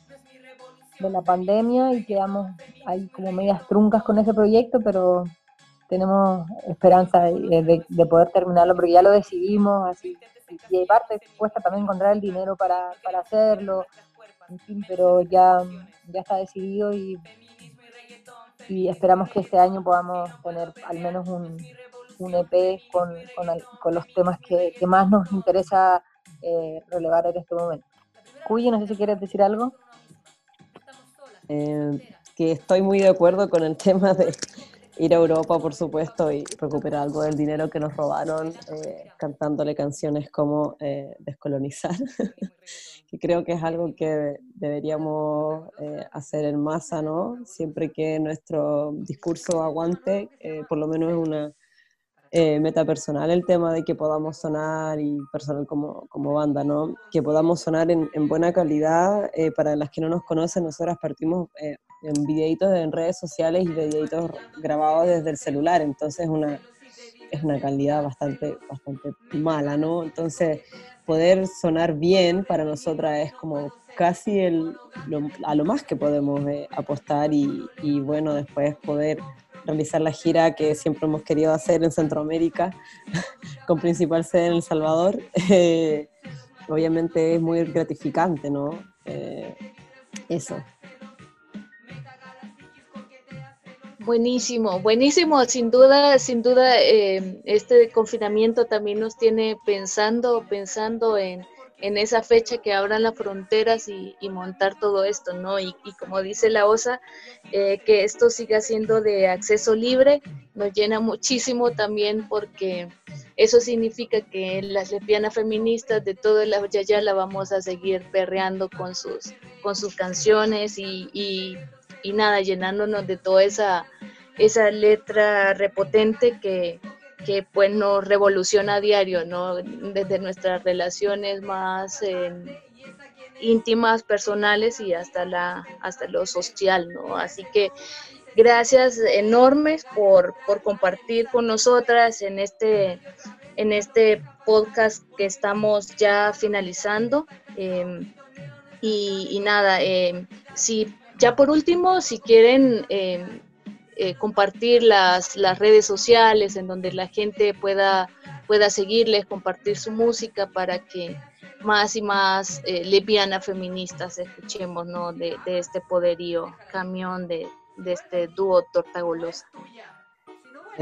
la pandemia y quedamos ahí como medias truncas con ese proyecto, pero tenemos esperanza de, poder terminarlo, porque ya lo decidimos, así, y parte cuesta también encontrar el dinero para, para hacerlo, en fin, pero ya, ya está decidido y y esperamos que este año podamos tener al menos un, un EP con, con, los temas que, que, más nos interesa eh, relevar en este momento. Cuyi, no sé si quieres decir algo. Eh, que estoy muy de acuerdo con el tema de ir a Europa, por supuesto, y recuperar algo del dinero que nos robaron eh, cantándole canciones como Descolonizar. (laughs) que creo que es algo que deberíamos eh, hacer en masa, ¿no? Siempre que nuestro discurso aguante, eh, por lo menos es una eh, meta personal el tema de que podamos sonar y personal como, como banda, ¿no? Que podamos sonar en, en buena calidad. para las que no nos conocen, nosotras partimos en videitos en redes sociales y videitos grabados desde el celular, entonces una, es una calidad bastante, bastante mala, ¿no? Entonces poder sonar bien para nosotras es como casi el, a lo más que podemos eh, apostar y, bueno, después poder realizar la gira que siempre hemos querido hacer en Centroamérica, (laughs) con principal sede en El Salvador, eh, obviamente es muy gratificante, ¿no? Eh, eso. Buenísimo, buenísimo, sin duda, sin duda, eh, este confinamiento también nos tiene pensando, pensando en, esa fecha que abran las fronteras y, montar todo esto, ¿no? Y, como dice la OSA, eh, que esto siga siendo de acceso libre, nos llena muchísimo también porque eso significa que las lesbianas feministas de todo el ya la vamos a seguir perreando con sus, con sus canciones y y nada, llenándonos de toda esa, esa letra repotente que, que pues nos revoluciona a diario, ¿no? Desde nuestras relaciones más em, íntimas, personales y hasta, la, hasta lo social, ¿no? Así que gracias enormes por, por compartir con nosotras en este, en este podcast que estamos ya finalizando. Em, y, y, nada, eh, si ya por último, si quieren, em, eh, compartir las, las redes sociales en donde la gente pueda, pueda seguirles, compartir su música para que más y más eh, lesbianas feministas escuchemos ¿no? de, de este poderío camión de, de este dúo Tortagolosa.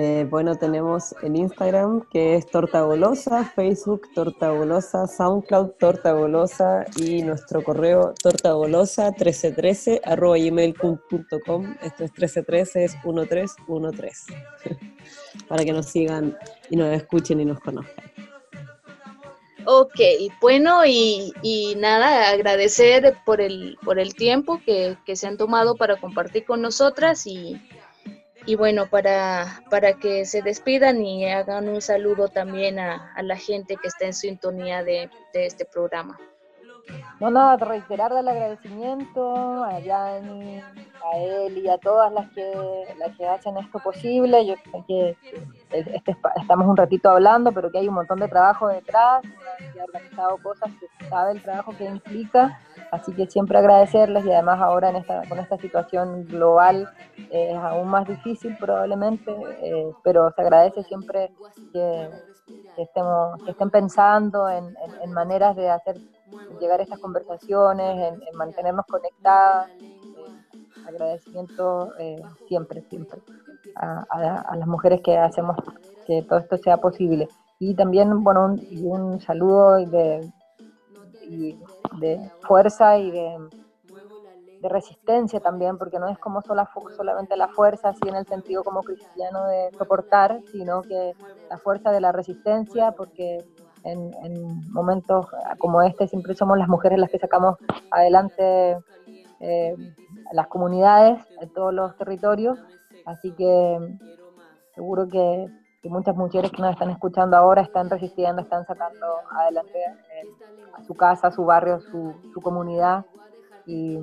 Eh, bueno, tenemos en Instagram que es Torta Golosa, Facebook Torta Golosa, SoundCloud Torta Golosa y nuestro correo tortagolosa1313 arroba gmail.com. Esto es 1313, es 1313. (laughs) Para que nos sigan y nos escuchen y nos conozcan. Ok, bueno, y, y, nada, agradecer por el, por el tiempo que, que, se han tomado para compartir con nosotras y, y bueno, para, para que se despidan y hagan un saludo también a, a la gente que está en sintonía de, de este programa. No, nada, reiterar el agradecimiento a Yani, a él y a todas las que, las que hacen esto posible. Yo sé que este, estamos un ratito hablando, pero que hay un montón de trabajo detrás, que ha organizado cosas que sabe el trabajo que implica, así que siempre agradecerles y además ahora en esta, con esta situación global eh, es aún más difícil probablemente, eh, pero se agradece siempre que, estemos, que estén pensando en, maneras de hacer llegar estas conversaciones, en, en mantenernos conectadas. Eh, agradecimiento eh, siempre, siempre a, las mujeres que hacemos que todo esto sea posible. Y también, bueno, un, y un saludo de, de fuerza y de, resistencia también, porque no es como sola, solamente la fuerza, así en el sentido como cristiano de soportar, sino que la fuerza de la resistencia, porque en, en, momentos como este siempre somos las mujeres las que sacamos adelante eh, las comunidades en todos los territorios, así que seguro que, que, muchas mujeres que nos están escuchando ahora están resistiendo, están sacando adelante a su casa, a su barrio, su, su comunidad. Y,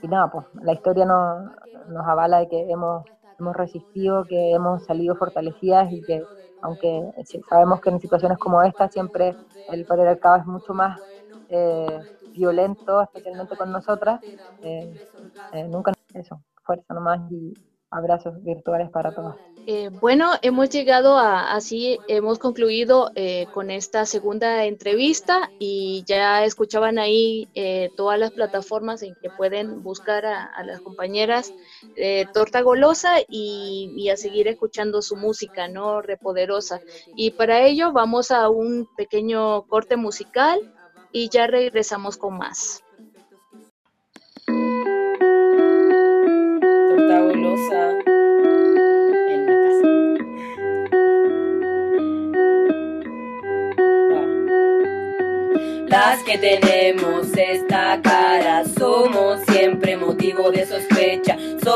y, nada, pues la historia no, nos avala de que hemos, hemos resistido, que hemos salido fortalecidas y que aunque sabemos que en situaciones como esta siempre el patriarcado es mucho más eh, violento, especialmente con nosotras, eh, eh, nunca eso, fuerza nomás y abrazos virtuales para todos. Eh, bueno, hemos llegado a, así, hemos concluido eh, con esta segunda entrevista y ya escuchaban ahí eh, todas las plataformas en que pueden buscar a, las compañeras Torta Golosa y, y, a seguir escuchando su música, ¿no? Repoderosa. Y para ello vamos a un pequeño corte musical y ya regresamos con más. Torta Golosa. Las que tenemos esta cara somos siempre motivo de sospecha.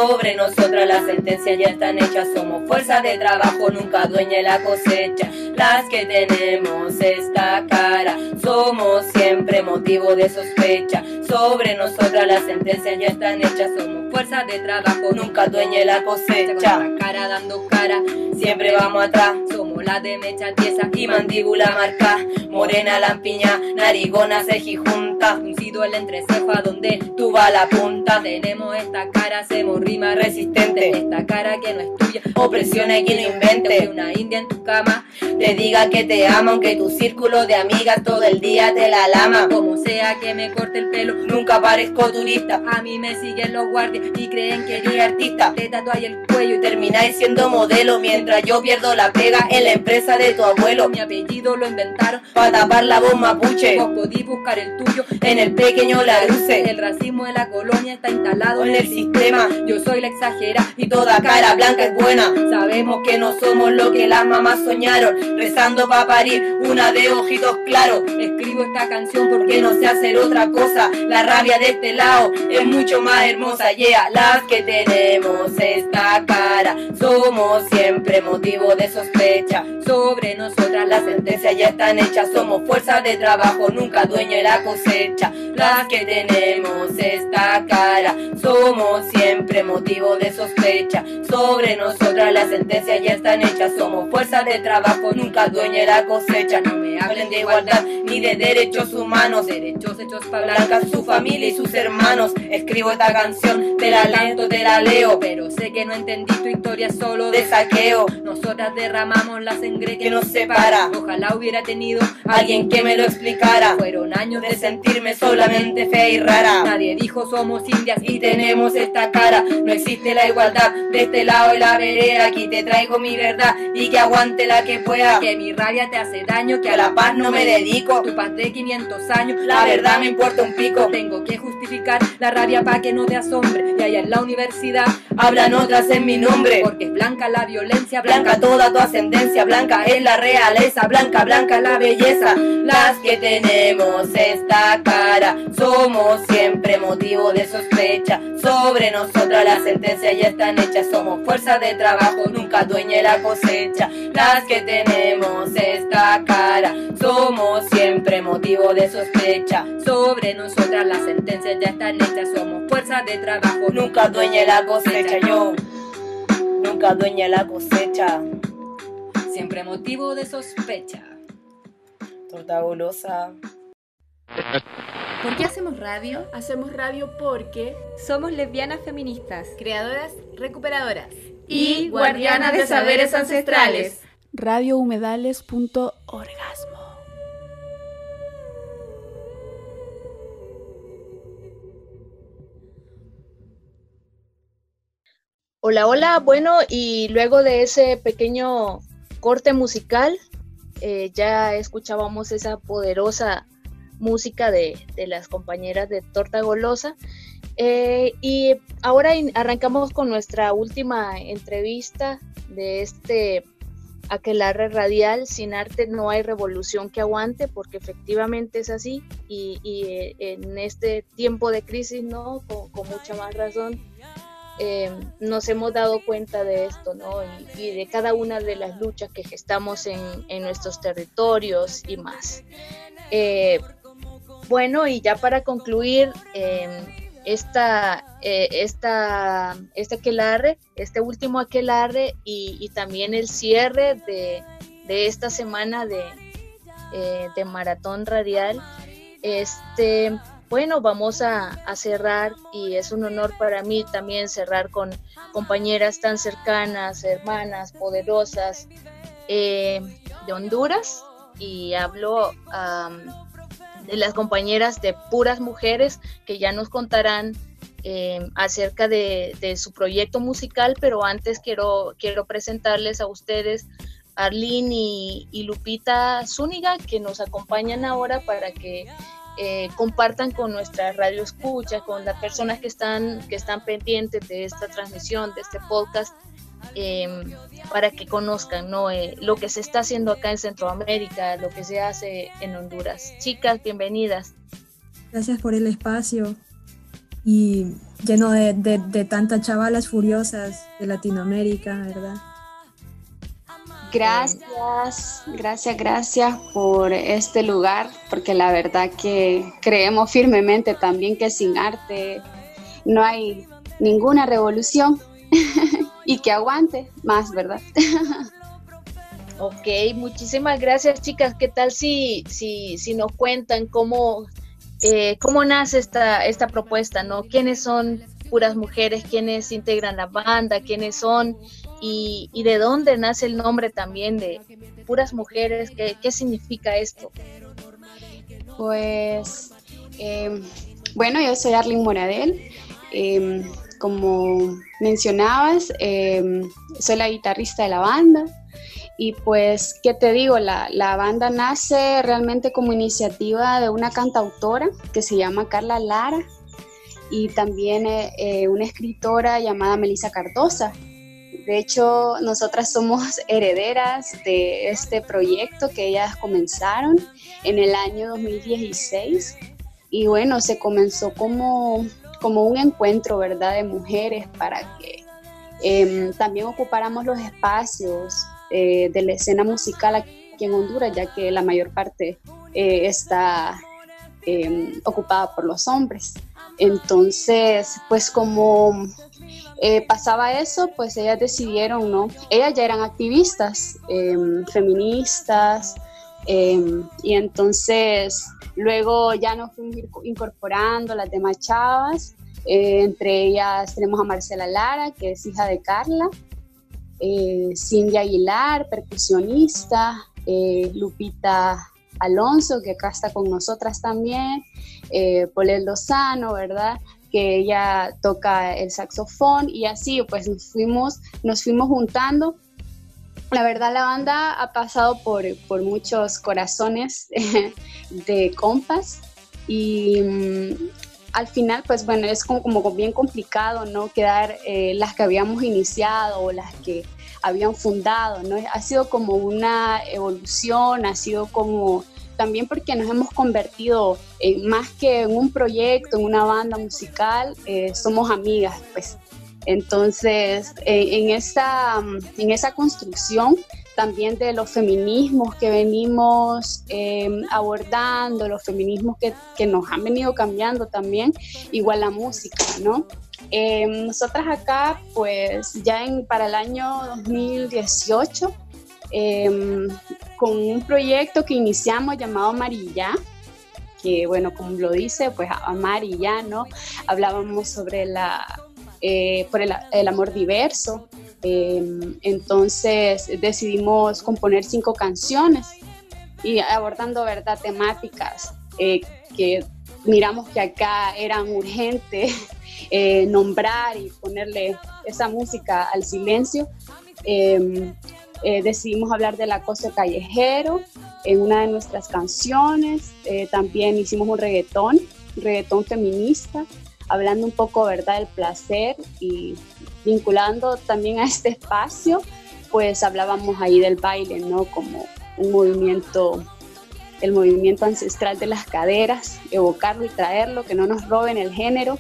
Sobre nosotras las sentencias ya están hechas, somos fuerza de trabajo, nunca dueña la cosecha. Las que tenemos esta cara somos siempre motivo de sospecha. Sobre nosotras las sentencias ya están hechas, somos fuerza de trabajo, nunca dueña la cosecha. Cara dando cara, siempre vamos atrás, somos la de mecha tiesa y mandíbula marca, morena lampiña, narigona cejijunta, fruncido el entrecejo a donde tú va la punta. Tenemos esta cara, hacemos rima resistente, esta cara que no es tuya, opresión hay quien invente. Una india en tu cama te diga que te ama, aunque tu círculo de amigas todo el día te la lama. Como sea que me corte el pelo, nunca parezco turista. A mí me siguen los guardias y creen que soy artista. Te tatuáis el cuello y termináis siendo modelo mientras yo pierdo la pega en la empresa de tu abuelo. Mi apellido lo inventaron para tapar la voz mapuche. Vos podís buscar el tuyo en el pequeño Laruce. El racismo de la colonia está instalado en el sistema. Yo soy la exagera y toda cara blanca es buena. Sabemos que no somos lo que las mamás soñaron. Rezando para parir una de ojitos claros. Escribo esta canción porque no sé hacer otra cosa. La rabia de este lado es mucho más hermosa. Yeah, las que tenemos esta cara somos siempre motivo de sospecha. Sobre nosotras las sentencias ya están hechas. Somos fuerza de trabajo, nunca dueña la cosecha. Las que tenemos esta cara somos siempre motivo de sospecha. Sobre nosotras nosotras las sentencias ya están hechas. Somos fuerza de trabajo, nunca dueña la cosecha. No me hablen de igualdad ni de derechos humanos. Derechos hechos para blancas, su familia y sus hermanos. Escribo esta canción, te la lento, te la leo. Pero sé que no entendí tu historia solo de saqueo. Nosotras derramamos la sangre que nos separa. Ojalá hubiera tenido alguien que me lo explicara. Fueron años de sentirme solamente fea y rara. Nadie dijo somos indias y tenemos esta cara. No existe la igualdad de este lado de la vereda. Aquí te traigo mi verdad y que aguante la que pueda. Que mi rabia te hace daño, que a la paz no me dedico. Tu paz de 500 años, la verdad me importa un pico. Tengo que justificar la rabia para que no te asombre. Y allá en la universidad hablan otras en mi nombre. Porque es blanca la violencia, blanca toda tu ascendencia, blanca es la realeza, blanca, blanca la belleza. Las que tenemos esta cara, somos siempre motivo de sospecha. Sobre nosotras las sentencias ya están hechas, somos fuerza de trabajo, nunca dueña la cosecha. Las que tenemos esta cara, somos siempre motivo de sospecha. Sobre nosotras las sentencias ya están hechas, somos fuerza de trabajo, nunca dueña la cosecha. Yo, nunca dueña la cosecha. Siempre motivo de sospecha. Torta golosa. ¿Por qué hacemos radio? Hacemos radio porque somos lesbianas feministas, creadoras recuperadoras y guardianas de saberes ancestrales. Radiohumedales.orgasmo Hola, hola. Bueno, y luego de ese pequeño corte musical, eh, ya escuchábamos esa poderosa música de, las compañeras de Torta Golosa. Eh, y ahora arrancamos con nuestra última entrevista de este aquelarre radial. Sin arte no hay revolución que aguante, porque efectivamente es así. Y, eh, en este tiempo de crisis, ¿no? con mucha más razón, Em, nos hemos dado cuenta de esto, ¿no? Y, de cada una de las luchas que gestamos en, nuestros territorios y más. Eh, bueno, y ya para concluir, em, esta, eh, esta, este aquelarre, este último aquelarre y, y también el cierre de, de esta semana de, eh, de maratón radial, este, bueno, vamos a, cerrar y es un honor para mí también cerrar con compañeras tan cercanas, hermanas, poderosas eh, de Honduras. Y hablo de las compañeras de puras mujeres que ya nos contarán eh, acerca de, su proyecto musical, pero antes quiero, quiero presentarles a ustedes Arlene y, y Lupita Zúñiga que nos acompañan ahora para que eh, compartan con nuestra radio escucha, con las personas que están, que están pendientes de esta transmisión, de este podcast, em, para que conozcan ¿no? Eh, lo que se está haciendo acá en Centroamérica, lo que se hace en Honduras. Chicas, bienvenidas. Gracias por el espacio y lleno de, de, de tantas chavalas furiosas de Latinoamérica, ¿verdad? Gracias, gracias, gracias por este lugar, porque la verdad que creemos firmemente también que sin arte no hay ninguna revolución (laughs) y que aguante más, ¿verdad? (laughs) ok, muchísimas gracias chicas. ¿Qué tal si, si, si nos cuentan cómo, eh, cómo nace esta, esta propuesta, ¿no? ¿Quiénes son puras mujeres? ¿Quiénes integran la banda? ¿Quiénes son? Y, de dónde nace el nombre también de puras mujeres, qué, qué significa esto. Pues, em, bueno, yo soy Arlene Moradel. Em, como mencionabas, em, soy la guitarrista de la banda. Y pues, ¿qué te digo? La, la, banda nace realmente como iniciativa de una cantautora que se llama Carla Lara y también eh, eh, una escritora llamada Melissa Cardosa. De hecho, nosotras somos (laughs) herederas de este proyecto que ellas comenzaron en el año 2016. Y bueno, se comenzó como, como un encuentro, ¿verdad?, de mujeres para que em, también ocupáramos los espacios eh, de la escena musical aquí en Honduras, ya que la mayor parte eh, está em, ocupada por los hombres. Entonces, pues como eh, pasaba eso, pues ellas decidieron, ¿no? Ellas ya eran activistas, em, feministas, em, y entonces luego ya nos fuimos incorporando las demás chavas, eh, entre ellas tenemos a Marcela Lara, que es hija de Carla, eh, Cindy Aguilar, percusionista, Lupita Alonso, que acá está con nosotras también, eh, Lozano, ¿verdad? Que ella toca el saxofón y así pues nos fuimos, nos fuimos juntando. La verdad la banda ha pasado por, por muchos corazones (laughs) de compas y mm, al final pues bueno es como, como bien complicado no quedar eh, las que habíamos iniciado o las que habían fundado, ¿no? Ha sido como una evolución, ha sido como también porque nos hemos convertido en más que en un proyecto, en una banda musical, eh, somos amigas, pues. Entonces, en, esa, en esa construcción también de los feminismos que venimos em, abordando, los feminismos que, que, nos han venido cambiando también, igual la música, ¿no? Em, nosotras acá, pues ya en, para el año 2018, Em, con un proyecto que iniciamos llamado Amarilla, que bueno, como lo dice, pues Amarilla, ¿no? Hablábamos sobre la, eh, por el, amor diverso. Em, entonces decidimos componer cinco canciones y abordando, ¿verdad?, temáticas eh, que miramos que acá eran urgentes (laughs) eh, nombrar y ponerle esa música al silencio. Eh, decidimos hablar del acoso callejero en una de nuestras canciones. Eh, también hicimos un reggaetón, reggaetón feminista, hablando un poco, ¿verdad?, del placer y vinculando también a este espacio, pues hablábamos ahí del baile, ¿no? Como un movimiento, el movimiento ancestral de las caderas, evocarlo y traerlo, que no nos roben el género,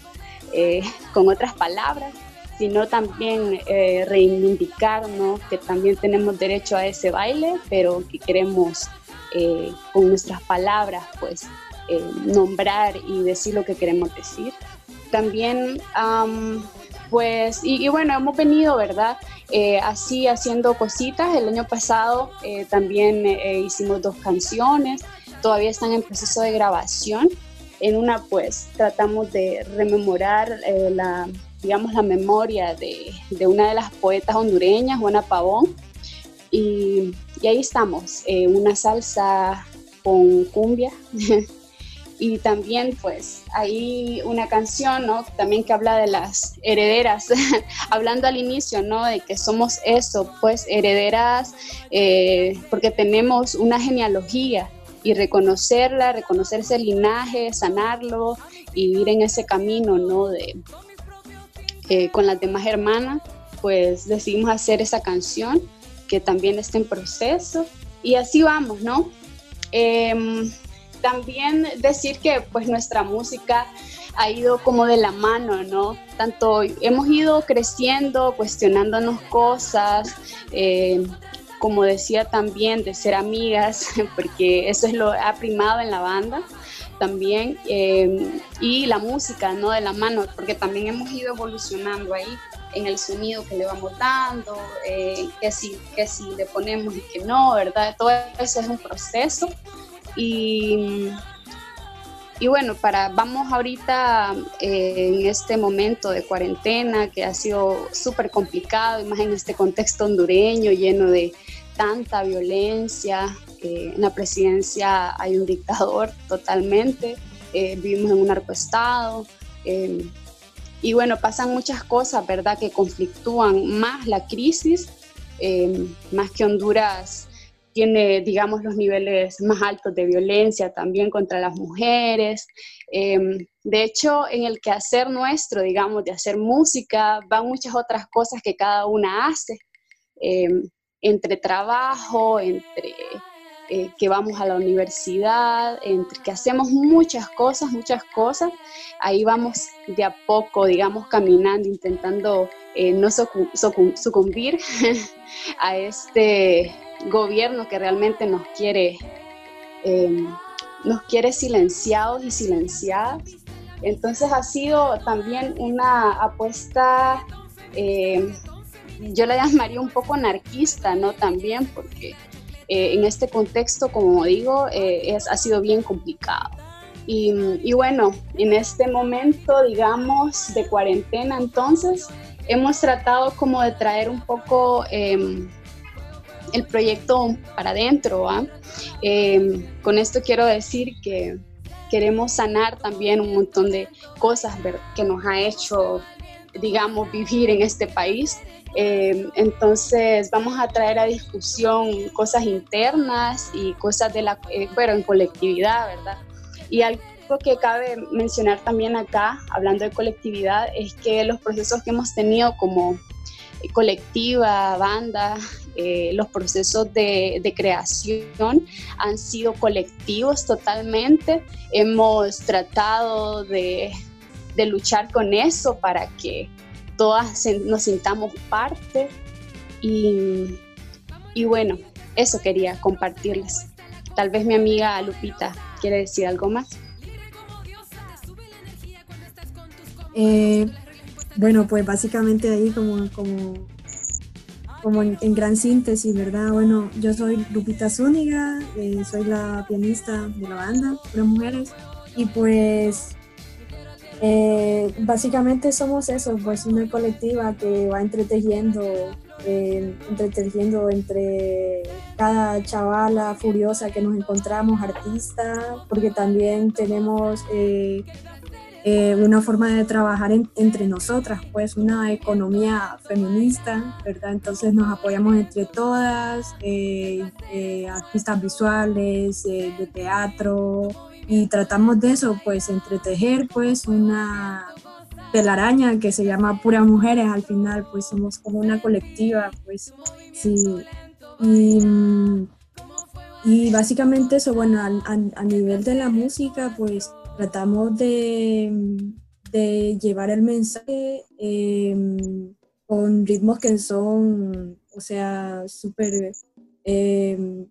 eh, con otras palabras sino también eh, reivindicarnos que también tenemos derecho a ese baile, pero que queremos eh, con nuestras palabras pues eh, nombrar y decir lo que queremos decir. También pues, y, bueno, hemos venido, ¿verdad? así haciendo cositas. El año pasado también hicimos dos canciones, todavía están en proceso de grabación. En una pues tratamos de rememorar la digamos, la memoria de, de una de las poetas hondureñas, Juana Pavón. Y, y ahí estamos, eh, una salsa con cumbia. (laughs) y también pues hay una canción, ¿no? También que habla de las herederas, (laughs) hablando al inicio, ¿no? De que somos eso, pues herederas, eh, porque tenemos una genealogía y reconocerla, reconocer ese linaje, sanarlo y ir en ese camino, ¿no? De, eh, con las demás hermanas, pues decidimos hacer esa canción que también está en proceso y así vamos, ¿no? Em, también decir que pues nuestra música ha ido como de la mano, ¿no? Tanto hemos ido creciendo, cuestionándonos cosas, eh, como decía también, de ser amigas, (laughs) porque eso es lo ha primado en la banda también eh, y la música, ¿no? De la mano, porque también hemos ido evolucionando ahí en el sonido que le vamos dando, eh, que, si, que si le ponemos y que no, ¿verdad? Todo eso es un proceso. Y, y bueno, para, vamos ahorita eh, en este momento de cuarentena que ha sido súper complicado, y más en este contexto hondureño lleno de tanta violencia, en la presidencia hay un dictador totalmente, eh, vivimos en un narcoestado. Eh, y bueno, pasan muchas cosas, ¿verdad?, que conflictúan más la crisis, eh, más que Honduras tiene, digamos, los niveles más altos de violencia también contra las mujeres. de hecho, en el quehacer nuestro, digamos, de hacer música, van muchas otras cosas que cada una hace, entre trabajo, entre eh, que vamos a la universidad, entre que hacemos muchas cosas, muchas cosas, ahí vamos de a poco, digamos, caminando, intentando eh, no sucumbir (laughs) a este gobierno que realmente nos quiere, em, nos quiere silenciados y silenciadas. Entonces ha sido también una apuesta eh, yo la llamaría un poco anarquista, ¿no? También porque eh, en este contexto, como digo, eh, es, ha sido bien complicado. Y, y, bueno, en este momento, digamos, de cuarentena, entonces, hemos tratado como de traer un poco em, el proyecto para adentro. Eh, con esto quiero decir que queremos sanar también un montón de cosas que nos ha hecho, digamos, vivir en este país. Eh, entonces vamos a traer a discusión cosas internas y cosas de la, eh, bueno, en colectividad, ¿verdad? Y algo que cabe mencionar también acá, hablando de colectividad, es que los procesos que hemos tenido como colectiva, banda, eh, los procesos de, de, creación han sido colectivos totalmente. Hemos tratado de, de luchar con eso para que todas nos sintamos parte y, bueno, eso quería compartirles. Tal vez mi amiga Lupita quiere decir algo más. Eh, bueno, pues básicamente ahí como, como, como en, gran síntesis, ¿verdad? Bueno, yo soy Lupita Zúñiga, eh, soy la pianista de la banda, Puras Mujeres, y pues eh, básicamente somos eso, pues una colectiva que va entretejiendo, eh, entretejiendo entre cada chavala furiosa que nos encontramos, artista, porque también tenemos eh, una forma de trabajar entre nosotras, pues una economía feminista, ¿verdad? Entonces nos apoyamos entre todas, eh, eh, artistas visuales, de teatro, y tratamos de eso, pues entretejer pues una telaraña que se llama Puras Mujeres, al final pues somos como una colectiva, pues sí. Y, y básicamente eso, bueno, a nivel de la música, pues tratamos de, llevar el mensaje em, con ritmos que son, o sea, súper em,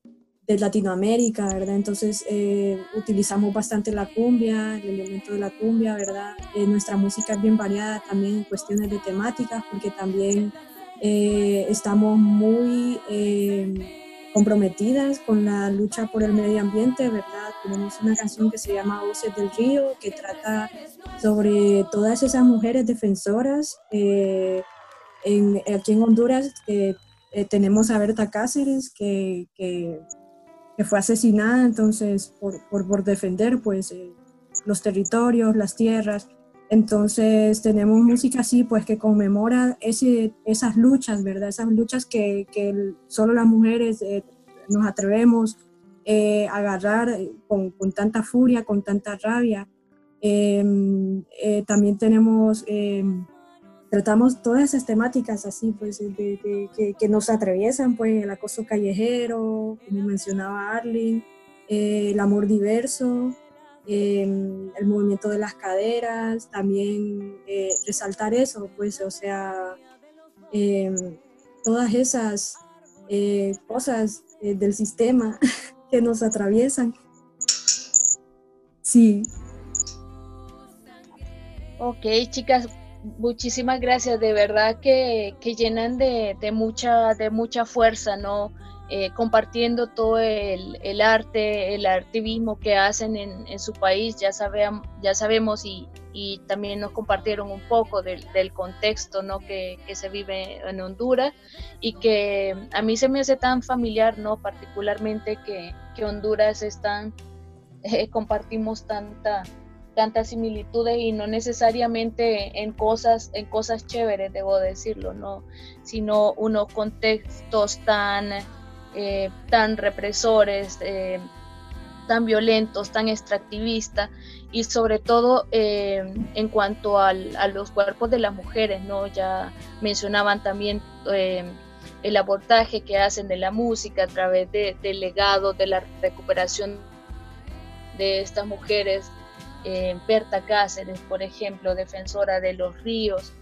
de Latinoamérica, ¿verdad? Entonces eh, utilizamos bastante la cumbia, el elemento de la cumbia, ¿verdad? Eh, nuestra música es bien variada también en cuestiones de temáticas, porque también eh, estamos muy em, comprometidas con la lucha por el medio ambiente, ¿verdad? Tenemos una canción que se llama Voces del Río, que trata sobre todas esas mujeres defensoras. Eh, en, aquí en Honduras eh, tenemos a Berta Cáceres, que, que, fue asesinada entonces por, por, defender pues, eh, los territorios, las tierras. Entonces tenemos música así, pues que conmemora ese, esas luchas, ¿verdad? Esas luchas que, que solo las mujeres eh, nos atrevemos eh, a agarrar con, con, tanta furia, con tanta rabia. Em, también tenemos, em, tratamos todas esas temáticas así, pues, de, que, nos atraviesan, pues, el acoso callejero, como mencionaba Arlene, el amor diverso, Em, el movimiento de las caderas, también eh, resaltar eso, pues, o sea, em, todas esas eh, cosas eh, del sistema (laughs) que nos atraviesan. Sí. Ok, chicas, muchísimas gracias, de verdad que, que llenan de, de, mucha, de mucha fuerza, ¿no? Eh, compartiendo todo el, arte, el artivismo que hacen en, su país, ya, ya sabemos y, también nos compartieron un poco del, contexto ¿no? que, se vive en Honduras y que a mí se me hace tan familiar, ¿no? particularmente que, Honduras están, (laughs) eh, compartimos tanta tantas similitudes y no necesariamente en cosas en cosas chéveres debo decirlo no sino unos contextos tan eh, tan represores, eh, tan violentos, tan extractivistas y sobre todo eh, en cuanto a los cuerpos de las mujeres, ¿no? Ya mencionaban también el abordaje que hacen de la música a través de, del legado, de la recuperación de estas mujeres. Berta Cáceres, por ejemplo, defensora de los ríos,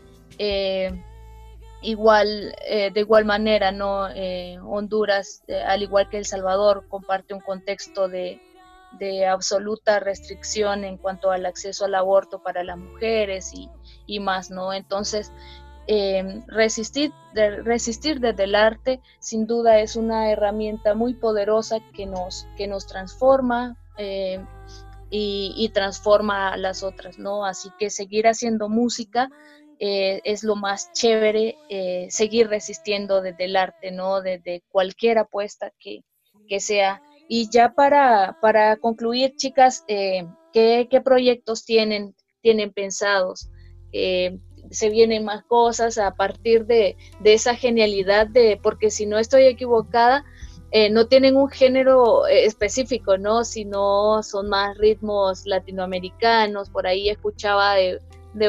igual eh, de igual manera no eh, Honduras eh, al igual que El Salvador comparte un contexto de, absoluta restricción en cuanto al acceso al aborto para las mujeres y, más no entonces eh, resistir, resistir desde el arte sin duda es una herramienta muy poderosa que nos, que nos transforma eh, y, transforma a las otras, ¿no? Así que seguir haciendo música eh, es lo más chévere, seguir resistiendo desde el arte, ¿no? Desde cualquier apuesta que, que sea. Y ya para, para concluir, chicas, ¿qué, ¿qué, proyectos tienen, tienen pensados? se vienen más cosas a partir de, esa genialidad de, porque si no estoy equivocada, eh, no tienen un género eh, específico, ¿no? Sino son más ritmos latinoamericanos, por ahí escuchaba de,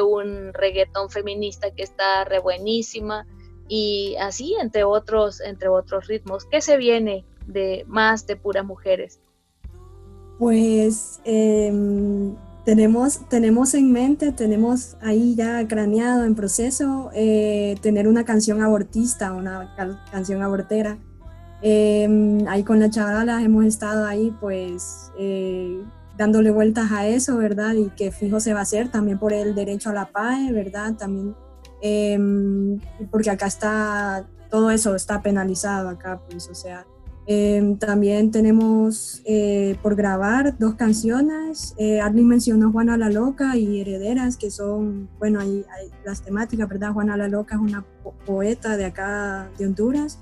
un reggaetón feminista que está re buenísima y así entre otros, entre otros ritmos. ¿Qué se viene de más de puras mujeres? Pues em, tenemos, tenemos en mente, tenemos ahí ya craneado en proceso eh, tener una canción abortista, una canción abortera. Em, ahí con la chavala hemos estado ahí pues eh, dándole vueltas a eso, ¿verdad? Y que fijo se va a hacer también por el derecho a la paz, ¿verdad? También em, porque acá está, todo eso está penalizado acá, pues, o sea, Em, también tenemos eh, por grabar dos canciones. Eh, Arlene mencionó Juana la Loca y Herederas, que son, bueno, hay, las temáticas, ¿verdad? Juana la Loca es una poeta de acá, de Honduras,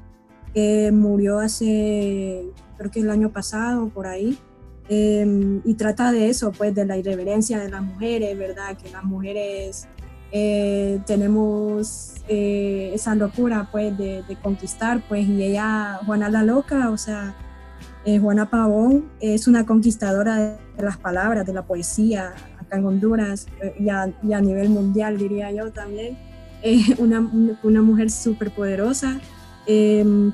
que murió hace, creo que el año pasado, por ahí. Em, y trata de eso, pues, de la irreverencia de las mujeres, ¿verdad? Que las mujeres eh, tenemos eh, esa locura pues de, conquistar pues y ella Juana la loca o sea eh, Juana Pavón es una conquistadora de, las palabras de la poesía acá en Honduras y a, nivel mundial diría yo también (laughs) una, una, mujer súper poderosa em,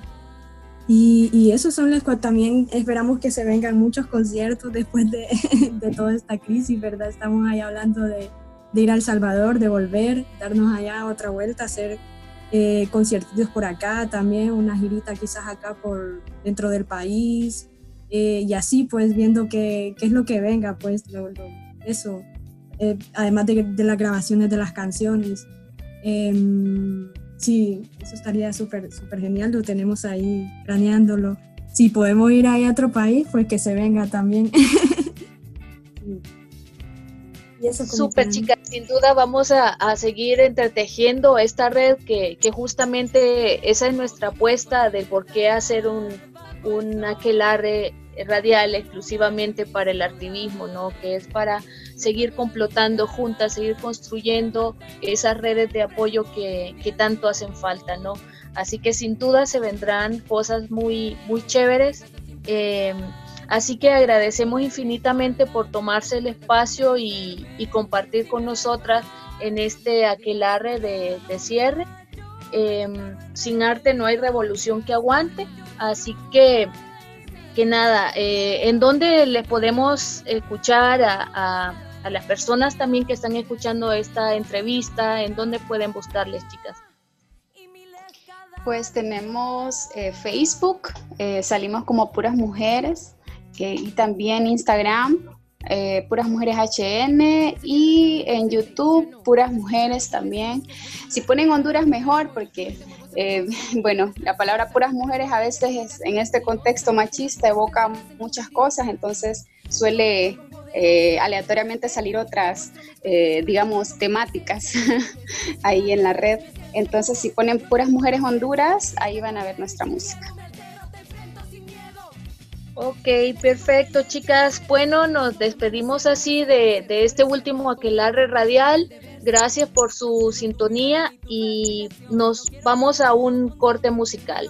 y, y eso son las cosas también esperamos que se vengan muchos conciertos después de, (laughs) de toda esta crisis verdad estamos ahí hablando de de ir a El Salvador, de volver, darnos allá otra vuelta, hacer eh, conciertos por acá también, una girita quizás acá por dentro del país, eh, y así pues viendo qué, qué, es lo que venga, pues eso, eh, además de, de, las grabaciones de las canciones. Sí, eso estaría súper súper genial, lo tenemos ahí planeándolo. Si podemos ir ahí a otro país, pues que se venga también. (laughs) Súper chicas, sin duda vamos a, seguir entretejiendo esta red que, justamente esa es nuestra apuesta del por qué hacer un, un aquelarre radial exclusivamente para el activismo, ¿no? Que es para seguir complotando juntas, seguir construyendo esas redes de apoyo que, que tanto hacen falta, ¿no? Así que sin duda se vendrán cosas muy, muy chéveres. Eh, Así que agradecemos infinitamente por tomarse el espacio y, compartir con nosotras en este aquelarre de, cierre. Em, sin arte no hay revolución que aguante, así que, que nada, eh, ¿en dónde les podemos escuchar a, las personas también que están escuchando esta entrevista? ¿En dónde pueden buscarles, chicas? Pues tenemos eh, Facebook, eh, salimos como puras mujeres y también Instagram, eh, Puras Mujeres HN y en YouTube Puras Mujeres también. Si ponen Honduras mejor porque, eh, (laughs) bueno, la palabra Puras Mujeres a veces en este contexto machista evoca muchas cosas, entonces suele eh, aleatoriamente salir otras, digamos, temáticas (laughs) ahí en la red. Entonces si ponen Puras Mujeres Honduras, ahí van a ver nuestra música. Ok, perfecto, chicas. Bueno, nos despedimos así de, de este último aquelarre radial. Gracias por su sintonía y nos vamos a un corte musical.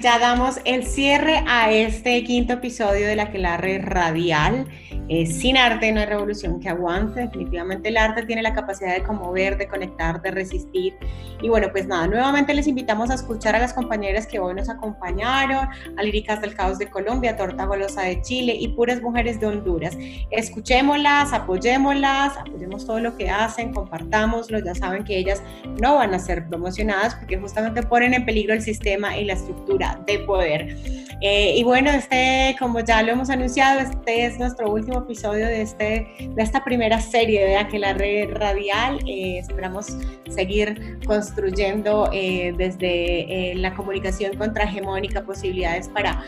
Ya damos el cierre a este quinto episodio de la Quelarre Radial, eh, sin arte no hay revolución que aguante. Definitivamente el arte tiene la capacidad de conmover, de conectar, de resistir. Y bueno, pues nada, nuevamente les invitamos a escuchar a las compañeras que hoy nos acompañaron, a Líricas del Caos de Colombia, Torta Golosa de Chile y Puras Mujeres de Honduras. Escuchémoslas, apoyémoslas, apoyemos todo lo que hacen, compartámoslo. Ya saben que ellas no van a ser promocionadas porque justamente ponen en peligro el sistema y la estructura de poder. Eh, y bueno, este, como ya lo hemos anunciado, este es nuestro último episodio de, este, de esta primera serie de Aquelarre Radial. Eh, esperamos seguir construyendo eh, desde la comunicación contrahegemónica posibilidades para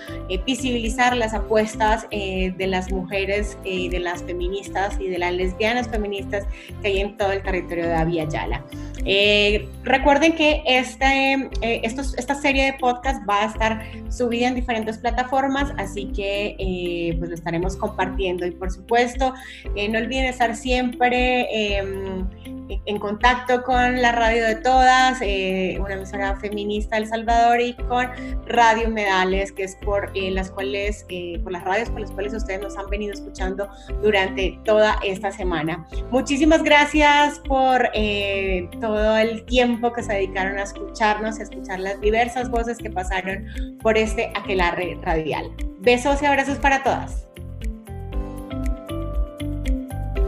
visibilizar las apuestas de las mujeres y de las feministas y de las lesbianas feministas que hay en todo el territorio de Avia Yala. Recuerden que este, estos- esta serie de podcast va a estar subida en diferentes plataformas, así que eh, pues lo estaremos compartiendo. Y por supuesto, eh, no olviden estar siempre em, en contacto con la radio de todas, eh, una emisora feminista de El Salvador y con Radio Medales, que es por eh, las cuales, eh, por las radios por las cuales ustedes nos han venido escuchando durante toda esta semana. Muchísimas gracias por eh, todo el tiempo que se dedicaron a escucharnos, a escuchar las diversas voces que pasaron por este aquelarre radial. Besos y abrazos para todas.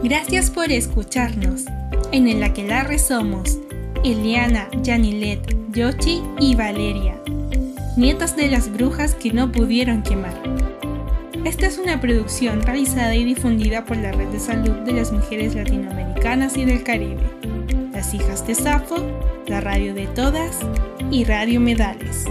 Gracias por escucharnos. En el Aquelarre somos Eliana, Janilet, Yoshi y Valeria, nietas de las brujas que no pudieron quemar. Esta es una producción realizada y difundida por la Red de Salud de las Mujeres Latinoamericanas y del Caribe, las hijas de Safo, la radio de todas y Radio Medales.